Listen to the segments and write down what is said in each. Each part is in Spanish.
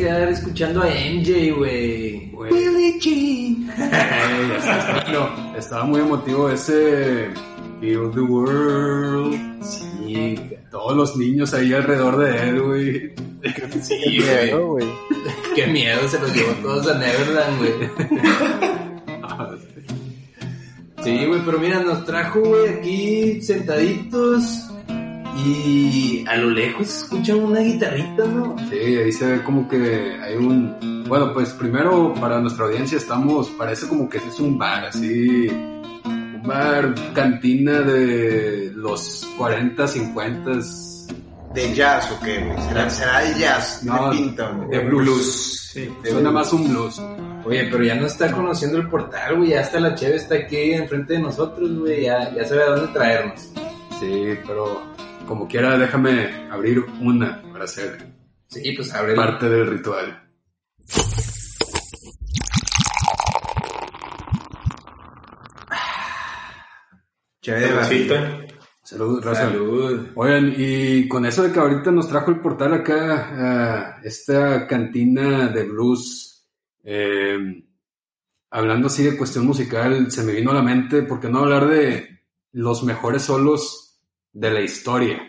quedar escuchando a MJ, güey. Billie Jean. no, estaba muy emotivo ese Build the World. Sí, todos los niños ahí alrededor de él, güey. Sí, güey. Qué miedo, se los llevó todos a Neverland, güey. Sí, güey, pero mira, nos trajo, güey, aquí sentaditos y a lo lejos se escucha una guitarrita, ¿no? Sí, ahí se ve como que hay un... Bueno, pues primero para nuestra audiencia estamos, parece como que es un bar, así, un bar cantina de los 40, 50. ¿De jazz o qué, güey? ¿Será, ¿Será de jazz? No, de pinta, De blues. Sí, suena más un blues. Oye, pero ya no está conociendo el portal, güey. Ya hasta la cheve está aquí enfrente de nosotros, güey. Ya, ya sabe a dónde traernos. Sí, pero como quiera, déjame abrir una para hacer sí, pues abre parte del ritual. Chévere, Salud, Salud. Oigan, y con eso de que ahorita nos trajo el portal acá, esta cantina de blues, eh, hablando así de cuestión musical, se me vino a la mente, ¿por qué no hablar de los mejores solos de la historia.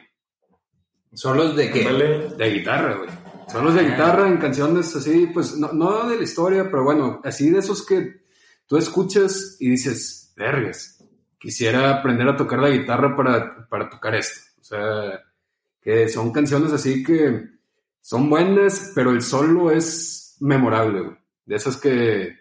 ¿Solos de qué? De guitarra, güey. Solos de guitarra en canciones así, pues no, no de la historia, pero bueno, así de esos que tú escuchas y dices, vergas, quisiera aprender a tocar la guitarra para, para tocar esto. O sea, que son canciones así que son buenas, pero el solo es memorable, güey. De esas que,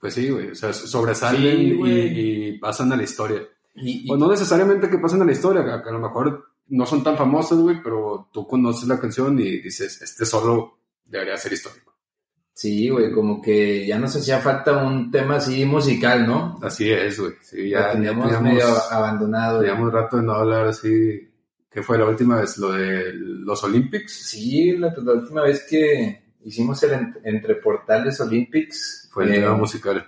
pues sí, güey, o sea, sobresalen y, pasan a la historia. Y, no necesariamente que pasen a la historia, que a lo mejor no son tan famosos, güey, pero tú conoces la canción y dices, este solo debería ser histórico. Sí, güey, como que ya nos hacía falta un tema así musical, ¿no? Así es, güey. Sí, ya teníamos, medio abandonado. Teníamos rato de no hablar así. ¿Qué fue la última vez? ¿Lo de los Olympics? Sí, la, última vez que hicimos el Entre Portales Olympics. Fue el tema eh, musical.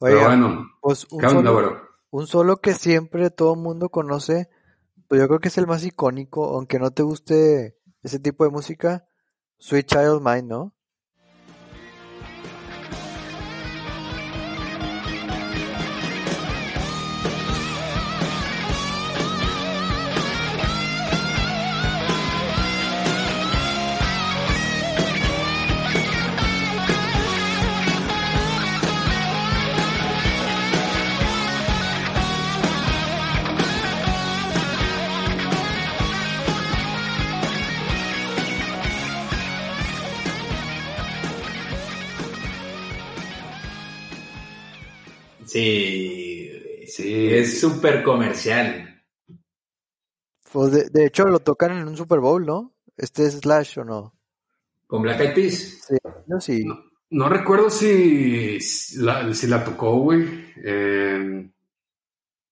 Pero bueno, pues ¿qué onda, bro? Un solo que siempre todo el mundo conoce, pues yo creo que es el más icónico, aunque no te guste ese tipo de música, Sweet Child Mine, ¿no? Sí, sí, es súper comercial. Pues de, hecho lo tocan en un Super Bowl, ¿no? Este es Slash o no. ¿Con Black Eyed Peas? Sí, yo sí. No, recuerdo si, la, si la tocó, güey. Eh,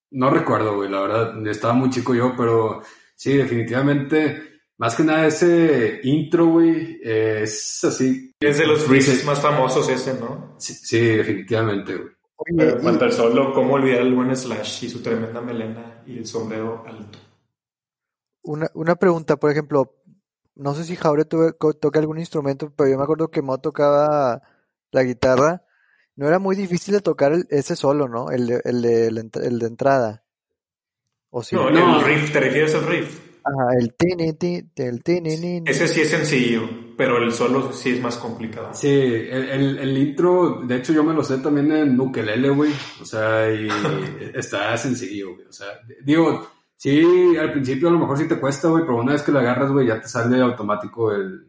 no recuerdo, güey, la verdad. Estaba muy chico yo, pero sí, definitivamente. Más que nada ese intro, güey, es así. Es de los riffs más famosos ese, ¿no? Sí, sí definitivamente, güey. Pero cuanto al solo, ¿cómo olvidar el buen Slash y su tremenda melena y el sombrero alto? Una, una pregunta, por ejemplo, no sé si Jaure toca algún instrumento, pero yo me acuerdo que Mo tocaba la guitarra. No era muy difícil de tocar ese solo, ¿no? El de, el de, el de entrada. ¿O sí? No, no, el riff, ¿te refieres al riff? Ajá, el tini, el tini, Ese sí es sencillo, pero el solo sí es más complicado. Sí, el, el, intro, de hecho yo me lo sé también en ukelele, güey. O sea, y está sencillo, güey. O sea, digo, sí, al principio a lo mejor sí te cuesta, güey, pero una vez que lo agarras, güey, ya te sale automático el,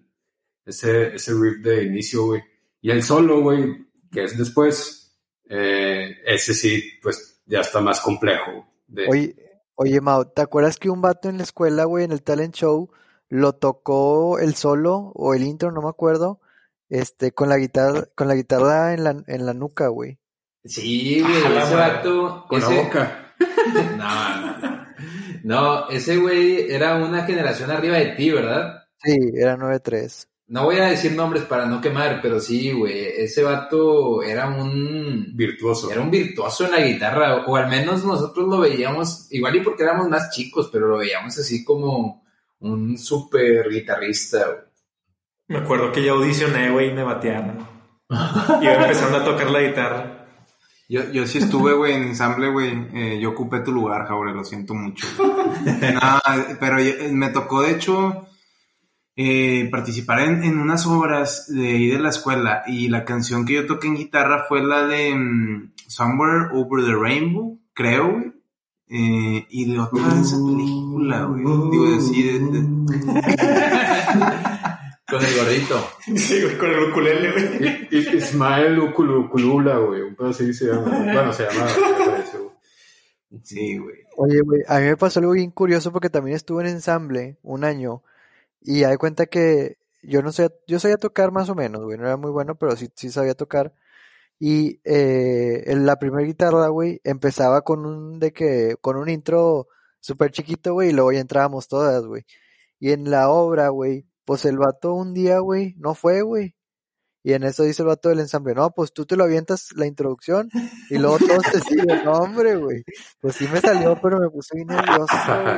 ese, ese riff de inicio, güey. Y el solo, güey, que es después, eh, ese sí, pues ya está más complejo. De... Oye, Oye, Mao, ¿te acuerdas que un vato en la escuela, güey, en el talent show, lo tocó el solo o el intro, no me acuerdo, este, con la guitarra, con la guitarra en la, en la nuca, güey? Sí, güey, ese vato. Con la boca. no, no, no. No, ese güey era una generación arriba de ti, ¿verdad? Sí, era 9-3 no voy a decir nombres para no quemar, pero sí, güey, ese vato era un... Virtuoso. Era un virtuoso en la guitarra, o al menos nosotros lo veíamos, igual y porque éramos más chicos, pero lo veíamos así como un súper guitarrista, güey. Me acuerdo que yo audicioné, güey, y me batearon. Iba empezando a tocar la guitarra. Yo, yo sí estuve, güey, en ensamble, güey. Eh, yo ocupé tu lugar, Jaure, lo siento mucho. no, pero eh, me tocó, de hecho, eh, participar en, en, unas obras de ahí de la escuela. Y la canción que yo toqué en guitarra fue la de um, Somewhere Over the Rainbow, creo, güey. Eh, y de otra de esa película, güey. Digo, así de... de... Con el gordito. Sí, güey, con el ukulele, güey. Ismael Ukulula, güey. Un pedo así se llama. Bueno, se llama. Sí, güey. Oye, güey, a mí me pasó algo bien curioso porque también estuve en ensamble un año y hay cuenta que yo no sé, yo sabía tocar más o menos, güey, no era muy bueno, pero sí, sí sabía tocar. Y eh, en la primera guitarra, güey, empezaba con un de que, con un intro súper chiquito, güey, y luego ya entrábamos todas, güey. Y en la obra, güey, pues el vato un día, güey, no fue, güey. Y en eso dice el vato del ensamble, no, pues tú te lo avientas la introducción y luego todos te siguen, no, hombre, güey. Pues sí me salió, pero me puse bien nervioso,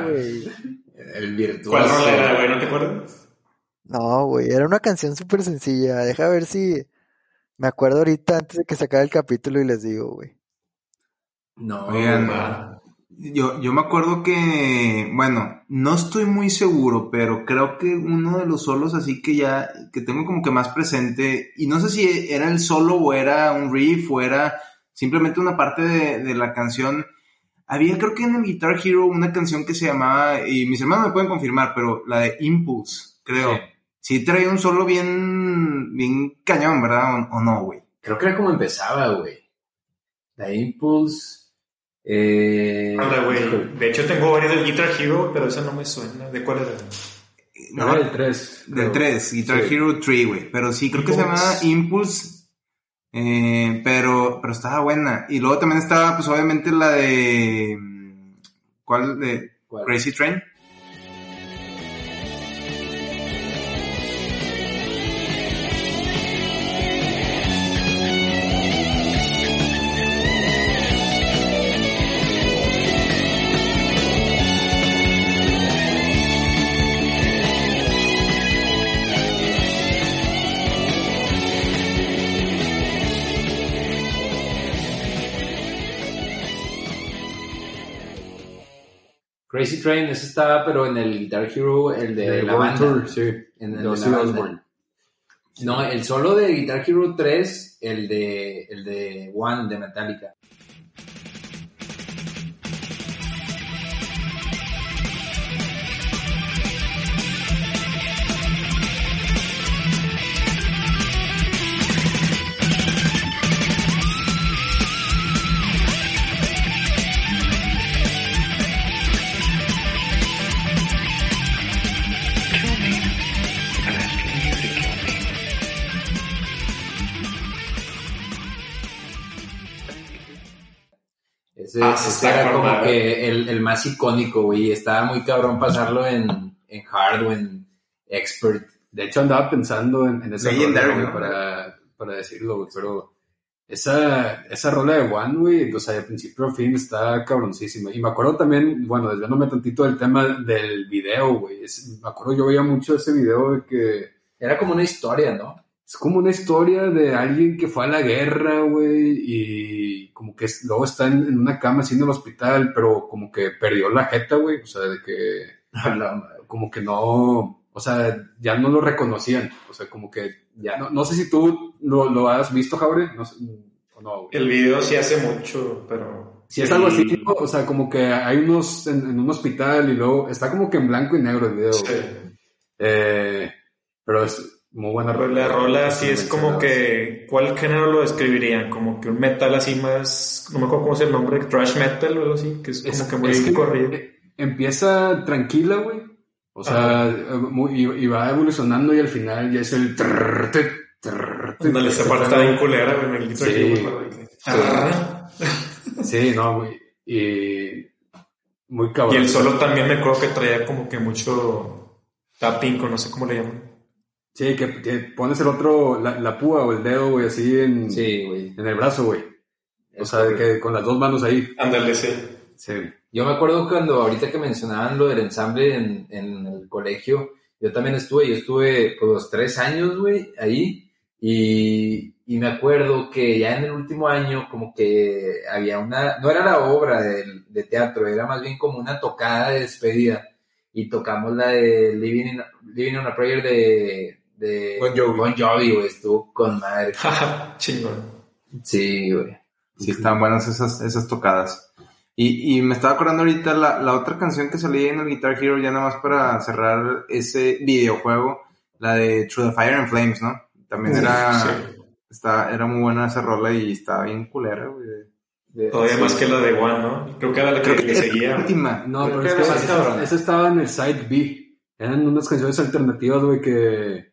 güey. El virtuoso. ¿Cuál rola era, güey? ¿No te acuerdas? No, güey, era una canción súper sencilla. Deja ver si me acuerdo ahorita antes de que se acabe el capítulo y les digo, güey. No, Oigan, yo, yo me acuerdo que, bueno, no estoy muy seguro, pero creo que uno de los solos así que ya, que tengo como que más presente, y no sé si era el solo o era un riff o era simplemente una parte de, de la canción. Había creo que en el Guitar Hero una canción que se llamaba, y mis hermanos me pueden confirmar, pero la de Impulse, creo. Sí. Sí, traía un solo bien, bien cañón, ¿verdad? ¿O, o no, güey? Creo que era como empezaba, güey. La Impulse. Eh, Anda, güey. De hecho, tengo varios del Guitar Hero, pero esa no me suena. ¿De cuál era? No, el 3. Del 3, Guitar Sí. Hero 3, güey. Pero sí, creo que se llamaba Impulse. Eh, pero, pero estaba buena. Y luego también estaba, pues obviamente, la de. mm, ¿Cuál? De ¿Cuál? Crazy Train. Crazy Train, ese estaba, pero en el Guitar Hero, el de la World banda. Tour, sí. En el De de la banda. No, el solo de Guitar Hero 3, el de, el de One de Metallica. Ese, Ah, sí ese era como madre. que el, el más icónico, güey. Estaba muy cabrón pasarlo en, en hard o en expert. De hecho, andaba pensando en, en esa Legendary, rola, ¿no? para, para decirlo, güey, pero esa, esa rola de One, güey, o sea, de principio a fin está cabroncísima. Y me acuerdo también, bueno, desviándome tantito del tema del video, güey. Me acuerdo, yo veía mucho ese video de que Era como una historia, ¿no? Es como una historia de alguien que fue a la guerra, güey, y como que luego está en, en una cama así en el hospital, pero como que perdió la jeta, güey, o sea, de que como que no, o sea, ya no lo reconocían, o sea, como que ya no, no sé si tú lo, lo has visto, Jaure, no sé, o no, güey. El video sí hace mucho, pero. Si es algo así, ¿no? o sea, como que hay unos en, en un hospital y luego está como que en blanco y negro el video, Sí. Eh, pero es muy buena Pero la rola sí es como que. ¿Cuál género lo describirían? Como que un metal así más. No me acuerdo cómo es el nombre, thrash metal o algo así, que es como Es, que muy es que corrido. eh, empieza tranquila, güey. O sea, eh, muy- y, y va evolucionando y al final ya es el... trrr, te- trrr, te- Ándale, esa parte está bien culera, güey, en el Guitar Sí. Ah. Sí, no, güey. Y muy cabrón. Y el solo también me acuerdo que traía como que mucho tapping, no sé cómo le llaman. Sí, que, que pones el otro, la, la púa o el dedo, güey, así en, Sí, güey. en el brazo, güey. O sea, que con las dos manos ahí. Ándale, sí. Sí. Yo me acuerdo cuando ahorita que mencionaban lo del ensamble en, en el colegio, Yo también estuve, yo estuve pues los tres años, güey, ahí. Y, y me acuerdo que ya en el último año como que había una, no era la obra de, de teatro, era más bien como una tocada de despedida. Y tocamos la de Living, in, Living on a Prayer de, de Bon Jovi. Bon Jovi, güey, estuvo con madre. Chingón. Sí, güey. Sí, están buenas esas, esas tocadas. Y, y me estaba acordando ahorita la, la otra canción que salía en el Guitar Hero, ya nada más para cerrar ese videojuego, la de Through the Fire and Flames, ¿no? También era, Sí. está, era muy buena esa rola y estaba bien culera, güey. de- Todavía sí. más que la de One, ¿no? Creo que era la que le seguía. última. No, Creo pero que es que esa, esa estaba en el side B. Eran unas canciones alternativas, güey, que...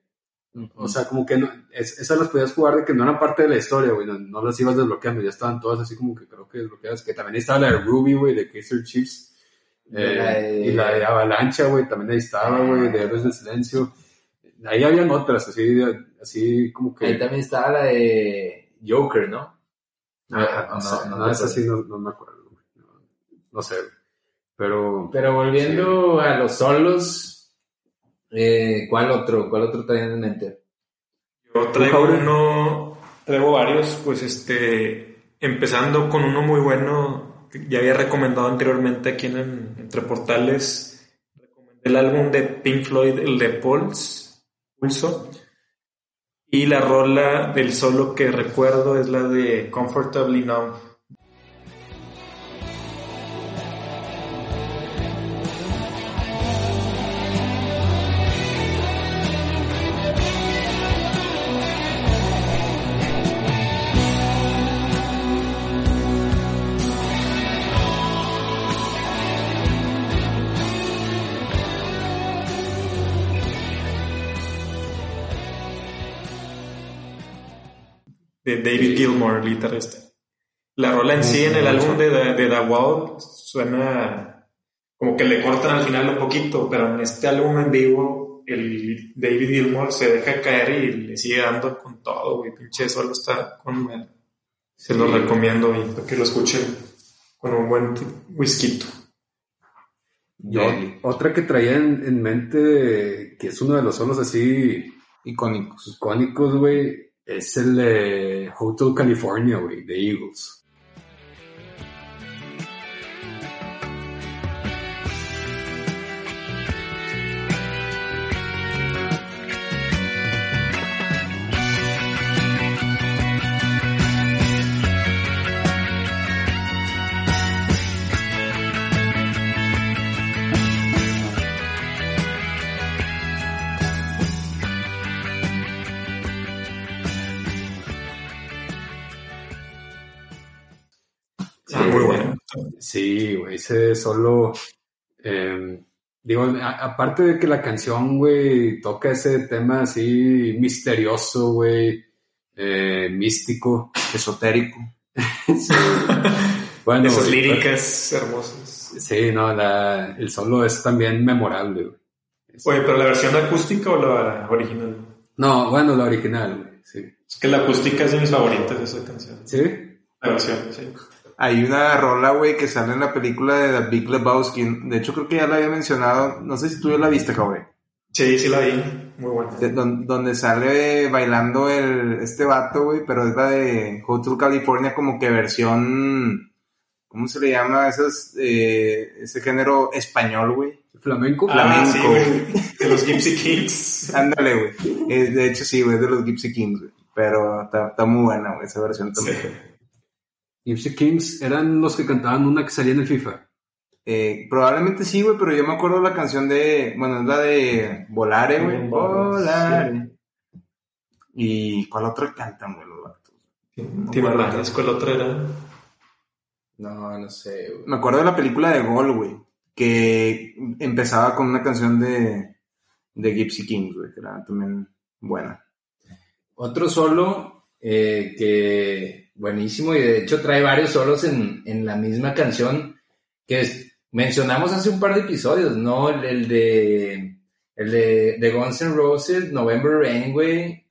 O sea, como que no, es- esas las podías jugar de que no eran parte de la historia, güey. No, no las ibas desbloqueando, ya estaban todas así como que creo que desbloqueadas. Que también estaba la de Ruby, güey, de Kaiser Chiefs. Eh, La de- Y la de Avalancha, güey, también ahí estaba, güey, de Héroes del Silencio. Ahí habían otras, así, así como que... Ahí también estaba la de Joker, ¿no? Ah, No, no, sé, no, no, no esa recuerdo. sí no, no me acuerdo, güey. No, no sé. Pero... Pero volviendo a los solos, eh, ¿cuál otro? ¿Cuál otro traían en mente? Yo traigo uno, traigo varios, pues este, empezando con uno muy bueno que ya había recomendado anteriormente aquí en Entre Portales, recomendé el álbum de Pink Floyd, el de Pulse, Pulso, y la rola del solo que recuerdo es la de Comfortably Numb. De David Gilmour, el guitarrista. La rola en sí, en el álbum de, de The Wall, suena como que le cortan al final un poquito, pero en este álbum en vivo, el David Gilmour se deja caer y le sigue dando con todo, güey. Pinche solo está con madre. Se lo recomiendo y para que lo escuchen con un buen whisky. Yo, otra que traía en, en mente, que es uno de los solos así Icónicos. icónicos, güey, es el de Hotel California, güey, de Eagles. Sí, güey, ese solo. eh, digo, a- aparte de que la canción, güey, toca ese tema así misterioso, güey, eh, místico. Esotérico. Sí. Bueno, Esas güey, líricas hermosas. Sí, no, la, el solo es también memorable, güey. Oye, pero la versión acústica o la original? No, bueno, la original, güey, sí. Es que la acústica es de mis favoritas de esa canción. ¿Sí? La versión, sí. Hay una rola, güey, que sale en la película de The Big Lebowski. De hecho, creo que ya la había mencionado. No sé si tú ya la viste, güey. Sí, sí la vi. Muy buena. donde sale bailando el, este vato, güey, pero es la de Hotel California como que versión... ¿Cómo se le llama? Esas, eh, ese género español, güey. Flamenco. Ah, sí, flamenco. güey. De los Gypsy Kings. Ándale, güey. De hecho, sí, güey, es de los Gypsy Kings, güey. Pero está, está muy buena, güey, esa versión Sí. Gypsy Kings eran los que cantaban una que salía en el FIFA. Eh, probablemente sí, güey, pero yo me acuerdo la canción de, bueno, es la de Volare, güey. Sí. Volare. ¿Y cuál otra cantan, güey, los vatos? Tim Arrañas, ¿cuál otra era? No, no sé, güey. Me acuerdo de la película de Gol, güey, que empezaba con una canción de, de Gypsy Kings, güey, que era también buena. Otro solo eh, que buenísimo y de hecho trae varios solos en, en la misma canción que mencionamos hace un par de episodios, ¿no? El, de el de, de Guns N' Roses, November Rain.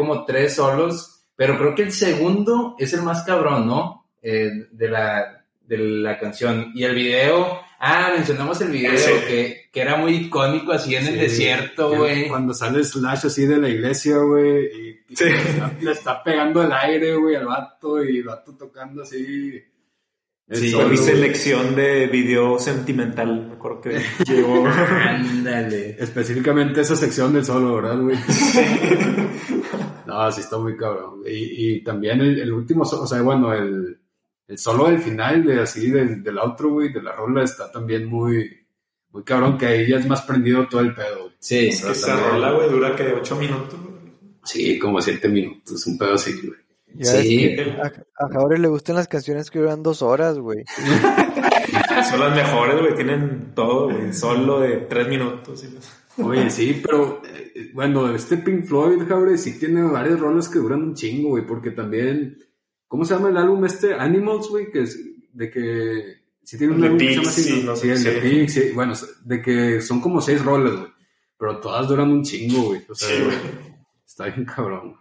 Como tres solos, pero creo que el segundo es el más cabrón, ¿no? Eh, de, la, de la canción. Y el video, ah, mencionamos el video que, que, era muy icónico así en el desierto, güey. Cuando sale Slash así de la iglesia, güey, y, le, está, pegando el aire, güey, al vato, y el vato tocando así Sí, mi selección de video sentimental, me acuerdo que llegó. Ándale. Específicamente esa sección del solo, ¿verdad, güey? no, sí está muy cabrón. Y, y también el, último, o sea, bueno, el, el solo del final, de así, del, del outro, güey, de la rola, está también muy, muy cabrón, que ahí ya es más prendido todo el pedo. Sí, es que esa rola, güey, dura que 8 minutos. Sí, como 7 minutos, un pedo así, güey sí. a, a le gustan las canciones que duran dos horas, güey. Son las mejores, güey. Tienen todo, güey. Solo de tres minutos. Oye, sí, pero eh, bueno, este Pink Floyd, Jaure, sí tiene varias rolas que duran un chingo, güey, porque también, ¿cómo se llama el álbum este? Animals, güey, que es de que sí tiene un álbum que se llama así, ¿no? sí, el de Pink, sí, bueno, de que son como seis rolas, güey, pero todas duran un chingo, güey, o sea, sí, está bien cabrón.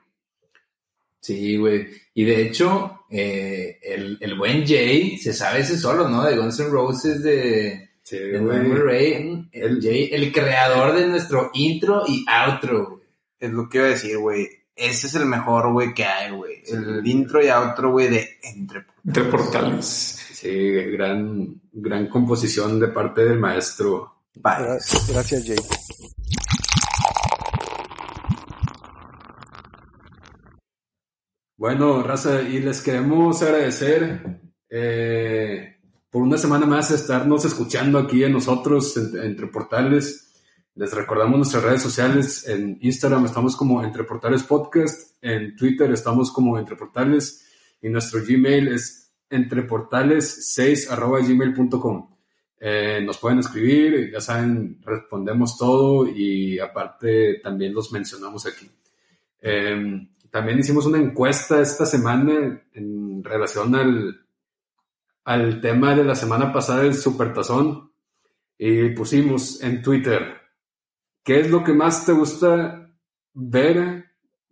Sí, güey. Y de hecho, eh, el, el, buen Jay se sabe ese solo, ¿no? De Guns N' Roses, de, sí, Ray. El Jay, el creador de nuestro intro y outro. Es lo que iba a decir, güey. Ese es el mejor, güey, que hay, güey. el intro y outro, güey, de Entre, Entre Portales. Sí, gran, gran composición de parte del maestro. Gracias, Jay. Bueno, raza, y les queremos agradecer eh, por una semana más estarnos escuchando aquí en nosotros, entre, portales. Les recordamos nuestras redes sociales. En Instagram estamos como Entre Portales Podcast. En Twitter estamos como Entre Portales. Y nuestro Gmail es entreportales6 gmail.com. Eh, nos pueden escribir, ya saben, respondemos todo y aparte también los mencionamos aquí. Eh, también hicimos una encuesta esta semana en relación al, al tema de la semana pasada del Supertazón y pusimos en Twitter, ¿qué es lo que más te gusta ver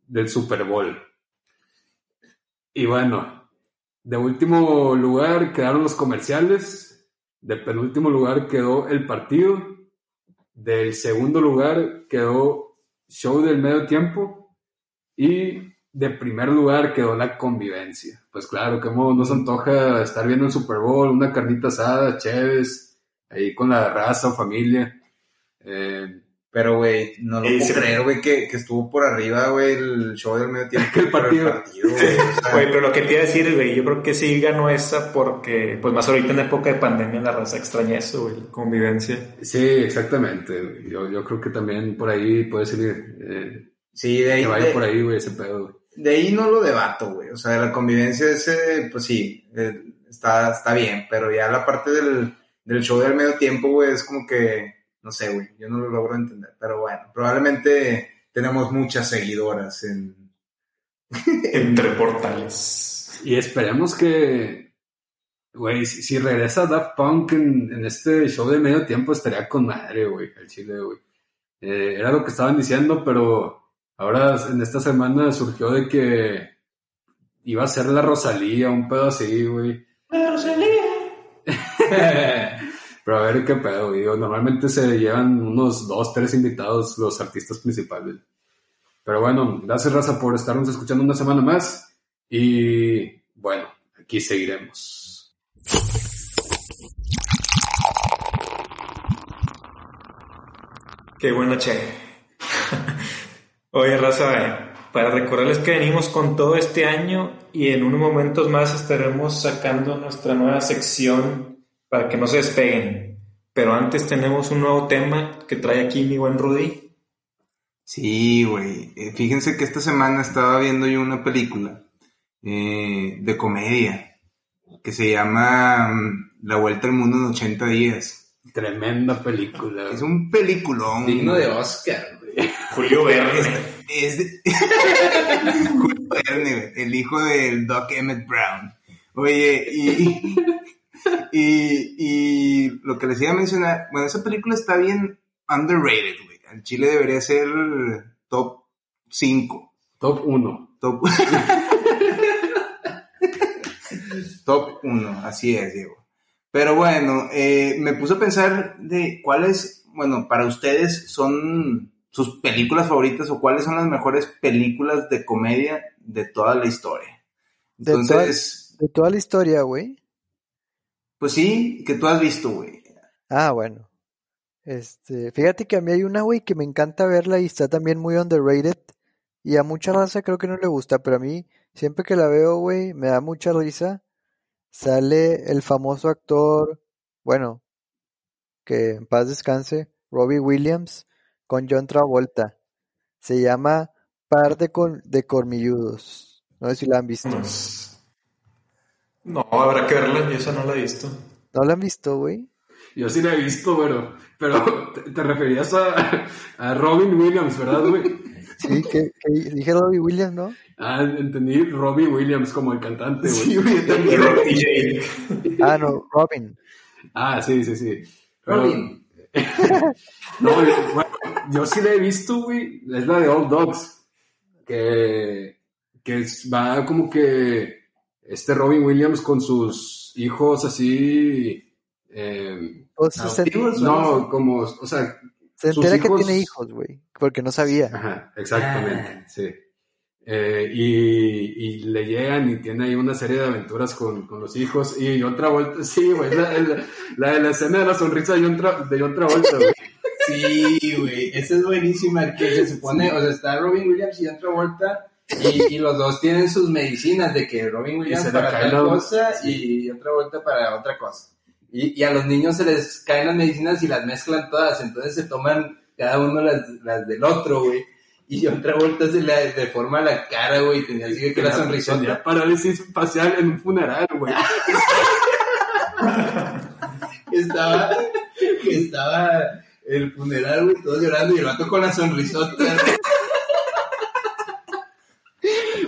del Super Bowl? Y bueno, de último lugar quedaron los comerciales, de penúltimo lugar quedó el partido, del segundo lugar quedó show del medio tiempo y de primer lugar quedó la convivencia. Pues claro, como nos antoja estar viendo el Super Bowl, una carnita asada, chéves, ahí con la raza o familia. Eh, pero, güey, no lo puedo creer, güey, que, estuvo por arriba, güey, el show del medio tiempo. el partido. güey, pero lo que te iba a decir, güey, yo creo que sí ganó esa porque, pues más ahorita en época de pandemia la raza extraña eso, güey, convivencia. Sí, exactamente. Yo, yo creo que también por ahí puede ser... Eh, Sí, de ahí. Que vaya por ahí, güey, ese pedo. De ahí no lo debato, güey. O sea, la convivencia ese, pues sí, eh, está, está bien, pero ya la parte del, del show del medio tiempo, güey, es como que, no sé, güey, yo no lo logro entender. Pero bueno, probablemente tenemos muchas seguidoras en... Entre portales. Y esperemos que, güey, si, regresa Daft Punk en, en, este show de medio tiempo, estaría con madre, güey, el chile, güey. Eh, era lo que estaban diciendo, pero Ahora, en esta semana surgió de que iba a ser la Rosalía, un pedo así, güey. La Rosalía. Pero a ver qué pedo, güey. Normalmente se llevan unos dos, tres invitados los artistas principales. Pero bueno, gracias Raza por estarnos escuchando una semana más. Y bueno, aquí seguiremos. Qué buena che. Oye, Raza, para recordarles que venimos con todo este año y en unos momentos más estaremos sacando nuestra nueva sección para que no se despeguen. Pero antes tenemos un nuevo tema que trae aquí mi buen Rudy. Sí, güey. Eh, fíjense que esta semana estaba viendo yo una película eh, de comedia que se llama mm, La Vuelta al Mundo en 80 días. Tremenda película. Es un peliculón. Digno de Oscar. Julio Verne. Es Julio Verne, el hijo del Doc Emmett Brown. Oye, y, y, y lo que les iba a mencionar, bueno, esa película está bien underrated, güey. El Chile debería ser top 5. Top 1. Top. Top 1, así es, Diego. Pero bueno, eh, me puse a pensar de cuáles, bueno, para ustedes son sus películas favoritas o cuáles son las mejores películas de comedia de toda la historia. De Entonces, toda, de toda la historia, güey. pues sí, que tú has visto, güey. Ah, bueno. Este, fíjate que a mí hay una, güey, que me encanta verla y está también muy underrated. Y a mucha raza creo que no le gusta, pero a mí, siempre que la veo, güey, me da mucha risa. Sale el famoso actor, bueno, que en paz descanse, Robbie Williams, con John Travolta. Se llama Par de, cor- de Cormilludos. No sé si la han visto. No, habrá que verla, yo esa no la he visto. ¿No la han visto, güey? Yo sí la he visto, pero, pero te, te referías a, a Robin Williams, ¿verdad, güey? Sí, que, que dije Robbie Williams, ¿no? Ah, entendí Robbie Williams como el cantante, güey. Sí, güey, Jake. Ah, no, Robin. Ah, sí, sí, sí. Pero- Robin. no, bueno, yo sí la he visto, güey. Es la de Old Dogs. Que, que es- va como que este Robin Williams con sus hijos así. eh, O sea, se, no, como, o sea, se entera que tiene hijos, güey, porque no sabía. Ajá, exactamente, Ah. sí. Eh, y, y le llegan y tiene ahí una serie de aventuras con, con los hijos. Y otra vuelta, sí, güey, la, la, la de la escena de la sonrisa de John, Tra- de John Travolta, güey. Sí, güey, esa es buenísima, que se supone, o sea, está Robin Williams y John Travolta, y, y los dos tienen sus medicinas, de que Robin Williams para tal cosa y John Travolta para otra cosa. Y, y a los niños se les caen las medicinas y las mezclan todas, entonces se toman cada uno las, las del otro, güey. Y John Travolta se le deforma la cara, güey, tenía así que la sonrisota. Tenía parálisis facial en un funeral, güey. estaba, que estaba el funeral, güey, todos llorando y el vato con la sonrisota.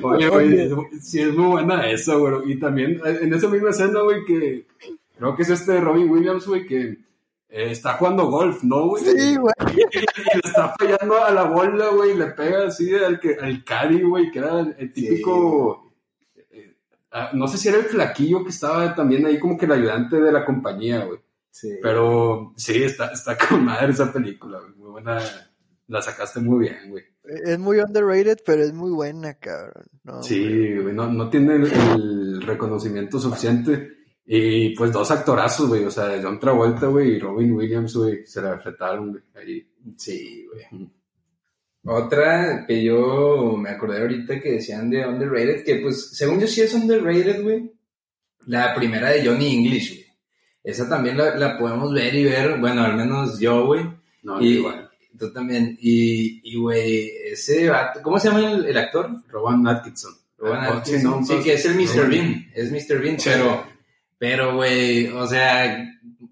Oye, es- sí es muy buena esa, güey. Y también eh, en esa misma escena, güey, que creo que es este de Robin Williams, güey, que eh, está jugando golf, ¿no, güey? Sí, güey. Y, y le está fallando a la bola, güey, y le pega así al, que, al caddy, güey, que era el, el típico... eh, ah, no sé si era el flaquillo que estaba también ahí como que el ayudante de la compañía, güey. Sí. Pero sí, está, está con madre esa película, güey. Muy buena. La sacaste muy bien, güey. Es muy underrated, pero es muy buena, cabrón. No. Sí, güey, no, no tiene el, el reconocimiento suficiente. Y pues dos actorazos, güey. O sea, John Travolta, güey, y Robin Williams, güey, se la enfrentaron, güey. Ahí. Sí, güey. Otra que yo me acordé ahorita que decían de underrated, que pues según yo sí es underrated, güey. La primera de Johnny English, güey. Esa también la, la podemos ver y ver, bueno, al menos yo, güey. No, Y igual. tú también. Y, y, güey, ese vato, ¿cómo se llama el, el actor? Rowan Atkinson. Rowan Ah, Atkinson. sí, que es el Mr. Rowan. Bean. Es Mr. Bean, Sí. pero, pero, güey, o sea,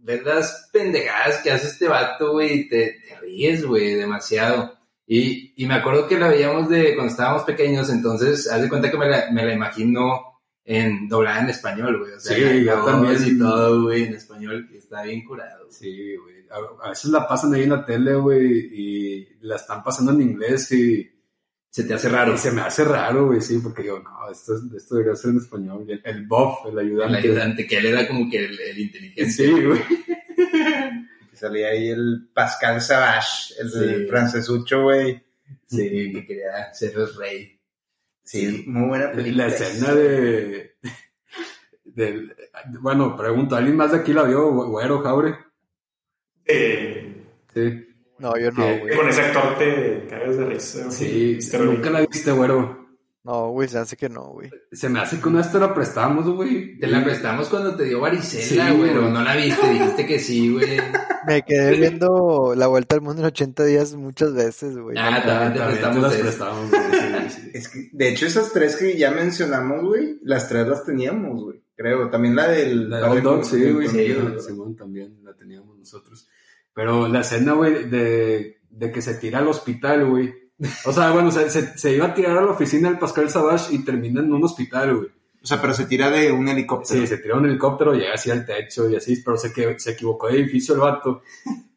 ves las pendejadas que hace este vato, güey, y te, te ríes, güey, demasiado. Y, y me acuerdo que la veíamos de cuando estábamos pequeños, entonces, haz de cuenta que me la, me la imagino en doblada en español, güey. O sea, Sí, yo también. y todo, güey, en español, y está bien curado. Sí, güey. A, a veces la pasan ahí en la tele, güey, y la están pasando en inglés y, Se te hace raro. y se me hace raro, güey, sí, porque yo, no, esto, es- esto debería ser en español. El, el Bob, el El ayudante. ayudante, que él era como que el, el inteligente. Sí, güey. Salía ahí el Pascal Savage, el Sí. del francesucho, güey. Sí, que quería ser el rey. Sí, muy buena película. La escena de, Bueno, pregunto, ¿alguien más de aquí la vio, güe- güero, Jaure? Eh, Sí. No, yo no, Sí. güey. con ese actor te cagas de risa. Sí, Este nunca la viste, güero. No, güey, se hace que no, güey. Se me hace que una vez te la prestamos, güey. Te la prestamos cuando te dio varicela, Sí, güey, pero no la viste, dijiste que sí, güey. Me quedé viendo La Vuelta al Mundo en 80 días muchas veces, güey. Ah, también te prestamos las esa. prestamos, güey, sí, sí. Es que, de hecho, esas tres que ya mencionamos, güey, las tres las teníamos, güey. Creo. También la del. La de Hot Dog, sí, güey. Sí, Sí, güey. Simón también la teníamos nosotros. Pero la escena, güey, de, de que se tira al hospital, güey. O sea, bueno, se, se, se iba a tirar a la oficina del Pascal Savage y termina en un hospital, güey. O sea, pero se tira de un helicóptero. Sí, se tiró un helicóptero, llega así al techo y así, pero se, que, se equivocó de edificio el vato.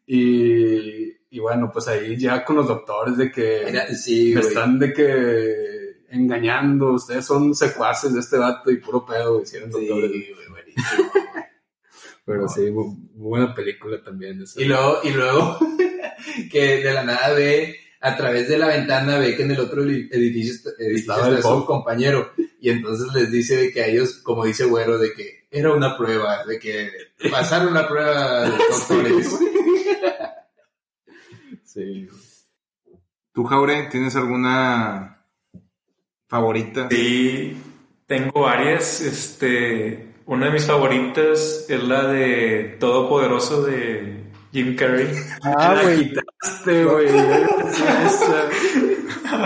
Y, y bueno, pues ahí ya con los doctores de que Era- sí, me güey. están de que engañando, ustedes son secuaces de este vato y puro pedo, güey. hicieron Sí, doctores. güey, buenísimo. Pero sí, muy, muy buena película también. esa. Y luego, y luego que de la nada ve, a través de la ventana ve que en el otro edi- edificio, edificio el está su compañero. Y entonces les dice de que a ellos, como dice Güero, de que era una prueba, de que pasaron la prueba los doctores. Sí. ¿Tú, Jaure, tienes alguna favorita? Sí, tengo varias. Este, una de mis favoritas es la de Todopoderoso de Jim Carrey. Ah, La güey, quitaste, güey.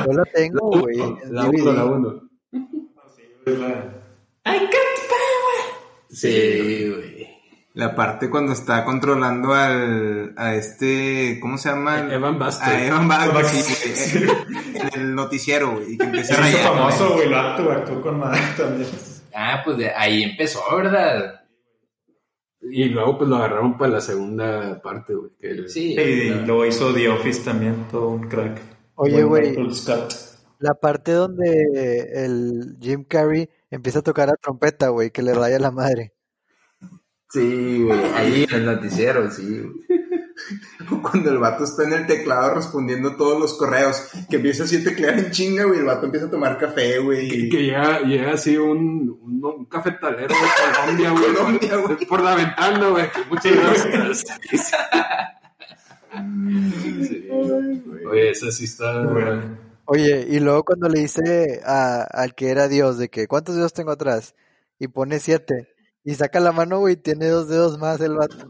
Yo la tengo, güey. La uno, la uno. Es la- Sí, güey. La parte cuando está controlando al, a este, ¿cómo se llama? Evan Buster. A Evan Buster. sí, güey. En el noticiero, güey. Y que empieza a rayar, famoso, güey. güey, lo actuó, actuó con madre también. Ah, pues de ahí empezó, ¿verdad? Y luego pues lo agarraron para la segunda parte, güey. que el- Sí. Y luego hizo The Office también, todo un crack. Oye, güey. La parte donde el Jim Carrey empieza a tocar la trompeta, güey, que le raya la madre. Sí, güey. Ahí en el noticiero, sí. güey. Cuando el vato está en el teclado respondiendo todos los correos, que empieza así a teclear en chinga, güey. El vato empieza a tomar café, güey. Que, que llega, llega así un, un, un cafetalero de Colombia, güey. Colombia, güey. Por la ventana, güey. Muchas gracias. Sí. Oye, esa sí está. Bueno. Oye, y luego cuando le dice a- al que era Dios de que ¿cuántos dedos tengo atrás? Y pone siete. Y saca la mano, güey, y tiene dos dedos más el vato.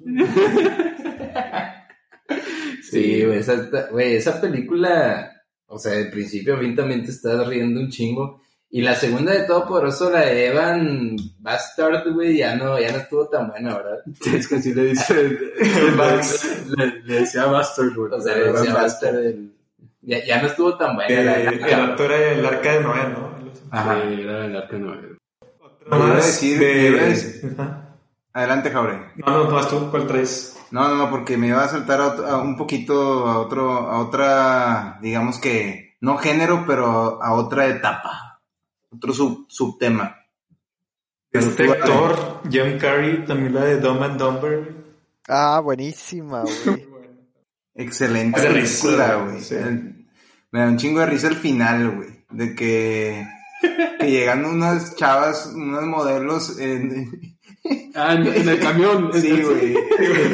Sí, güey, esa, güey, esa película, o sea, de principio a fin también te estás riendo un chingo. Y la segunda de todo por eso, la de Evan Bastard, güey, ya no, ya no estuvo tan buena, ¿verdad? Es que así le dice. le, le decía Buster, güey. O sea, le decía Bastard, el- ya, ya no estuvo tan buena. la- Eh, la- el actor era el arca de Noé, ¿no? Ajá. Sí, era el arca nueve. Iba a decir- de- iba a decir- Ajá. Adelante, Jaure. No, no, no, tú, ¿cuál traes? No, no, no, porque me iba a saltar a, otro- a un poquito a otro, a otra, digamos que, no género, pero a otra etapa. Otro sub, subtema. Este actor, Jim Carrey, también la de Dumb and Dumber. Ah, buenísima, güey. Excelente película, güey, sí. Me da un chingo de risa el final, güey. De que, que llegan unas chavas, unos modelos en, Ah, en, en el camión. Sí, güey.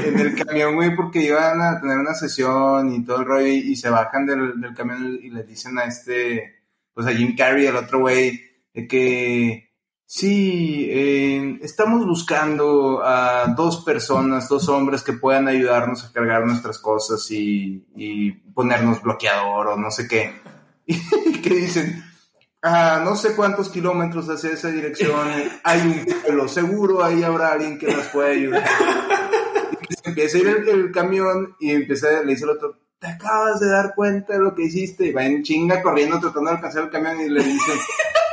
En el camión, güey, porque iban a tener una sesión y todo el rollo y, y se bajan del, del camión y le dicen a este, pues a Jim Carrey, el otro güey, de que sí, eh, estamos buscando a dos personas, dos hombres que puedan ayudarnos a cargar nuestras cosas y, y ponernos bloqueador o no sé qué. Y que dicen, a no sé cuántos kilómetros hacia esa dirección hay un pueblo, seguro ahí habrá alguien que nos pueda ayudar. Y que se empieza a ir el, el camión y empieza, le dice el otro, te acabas de dar cuenta de lo que hiciste, y va en chinga corriendo tratando de alcanzar el camión y le dice,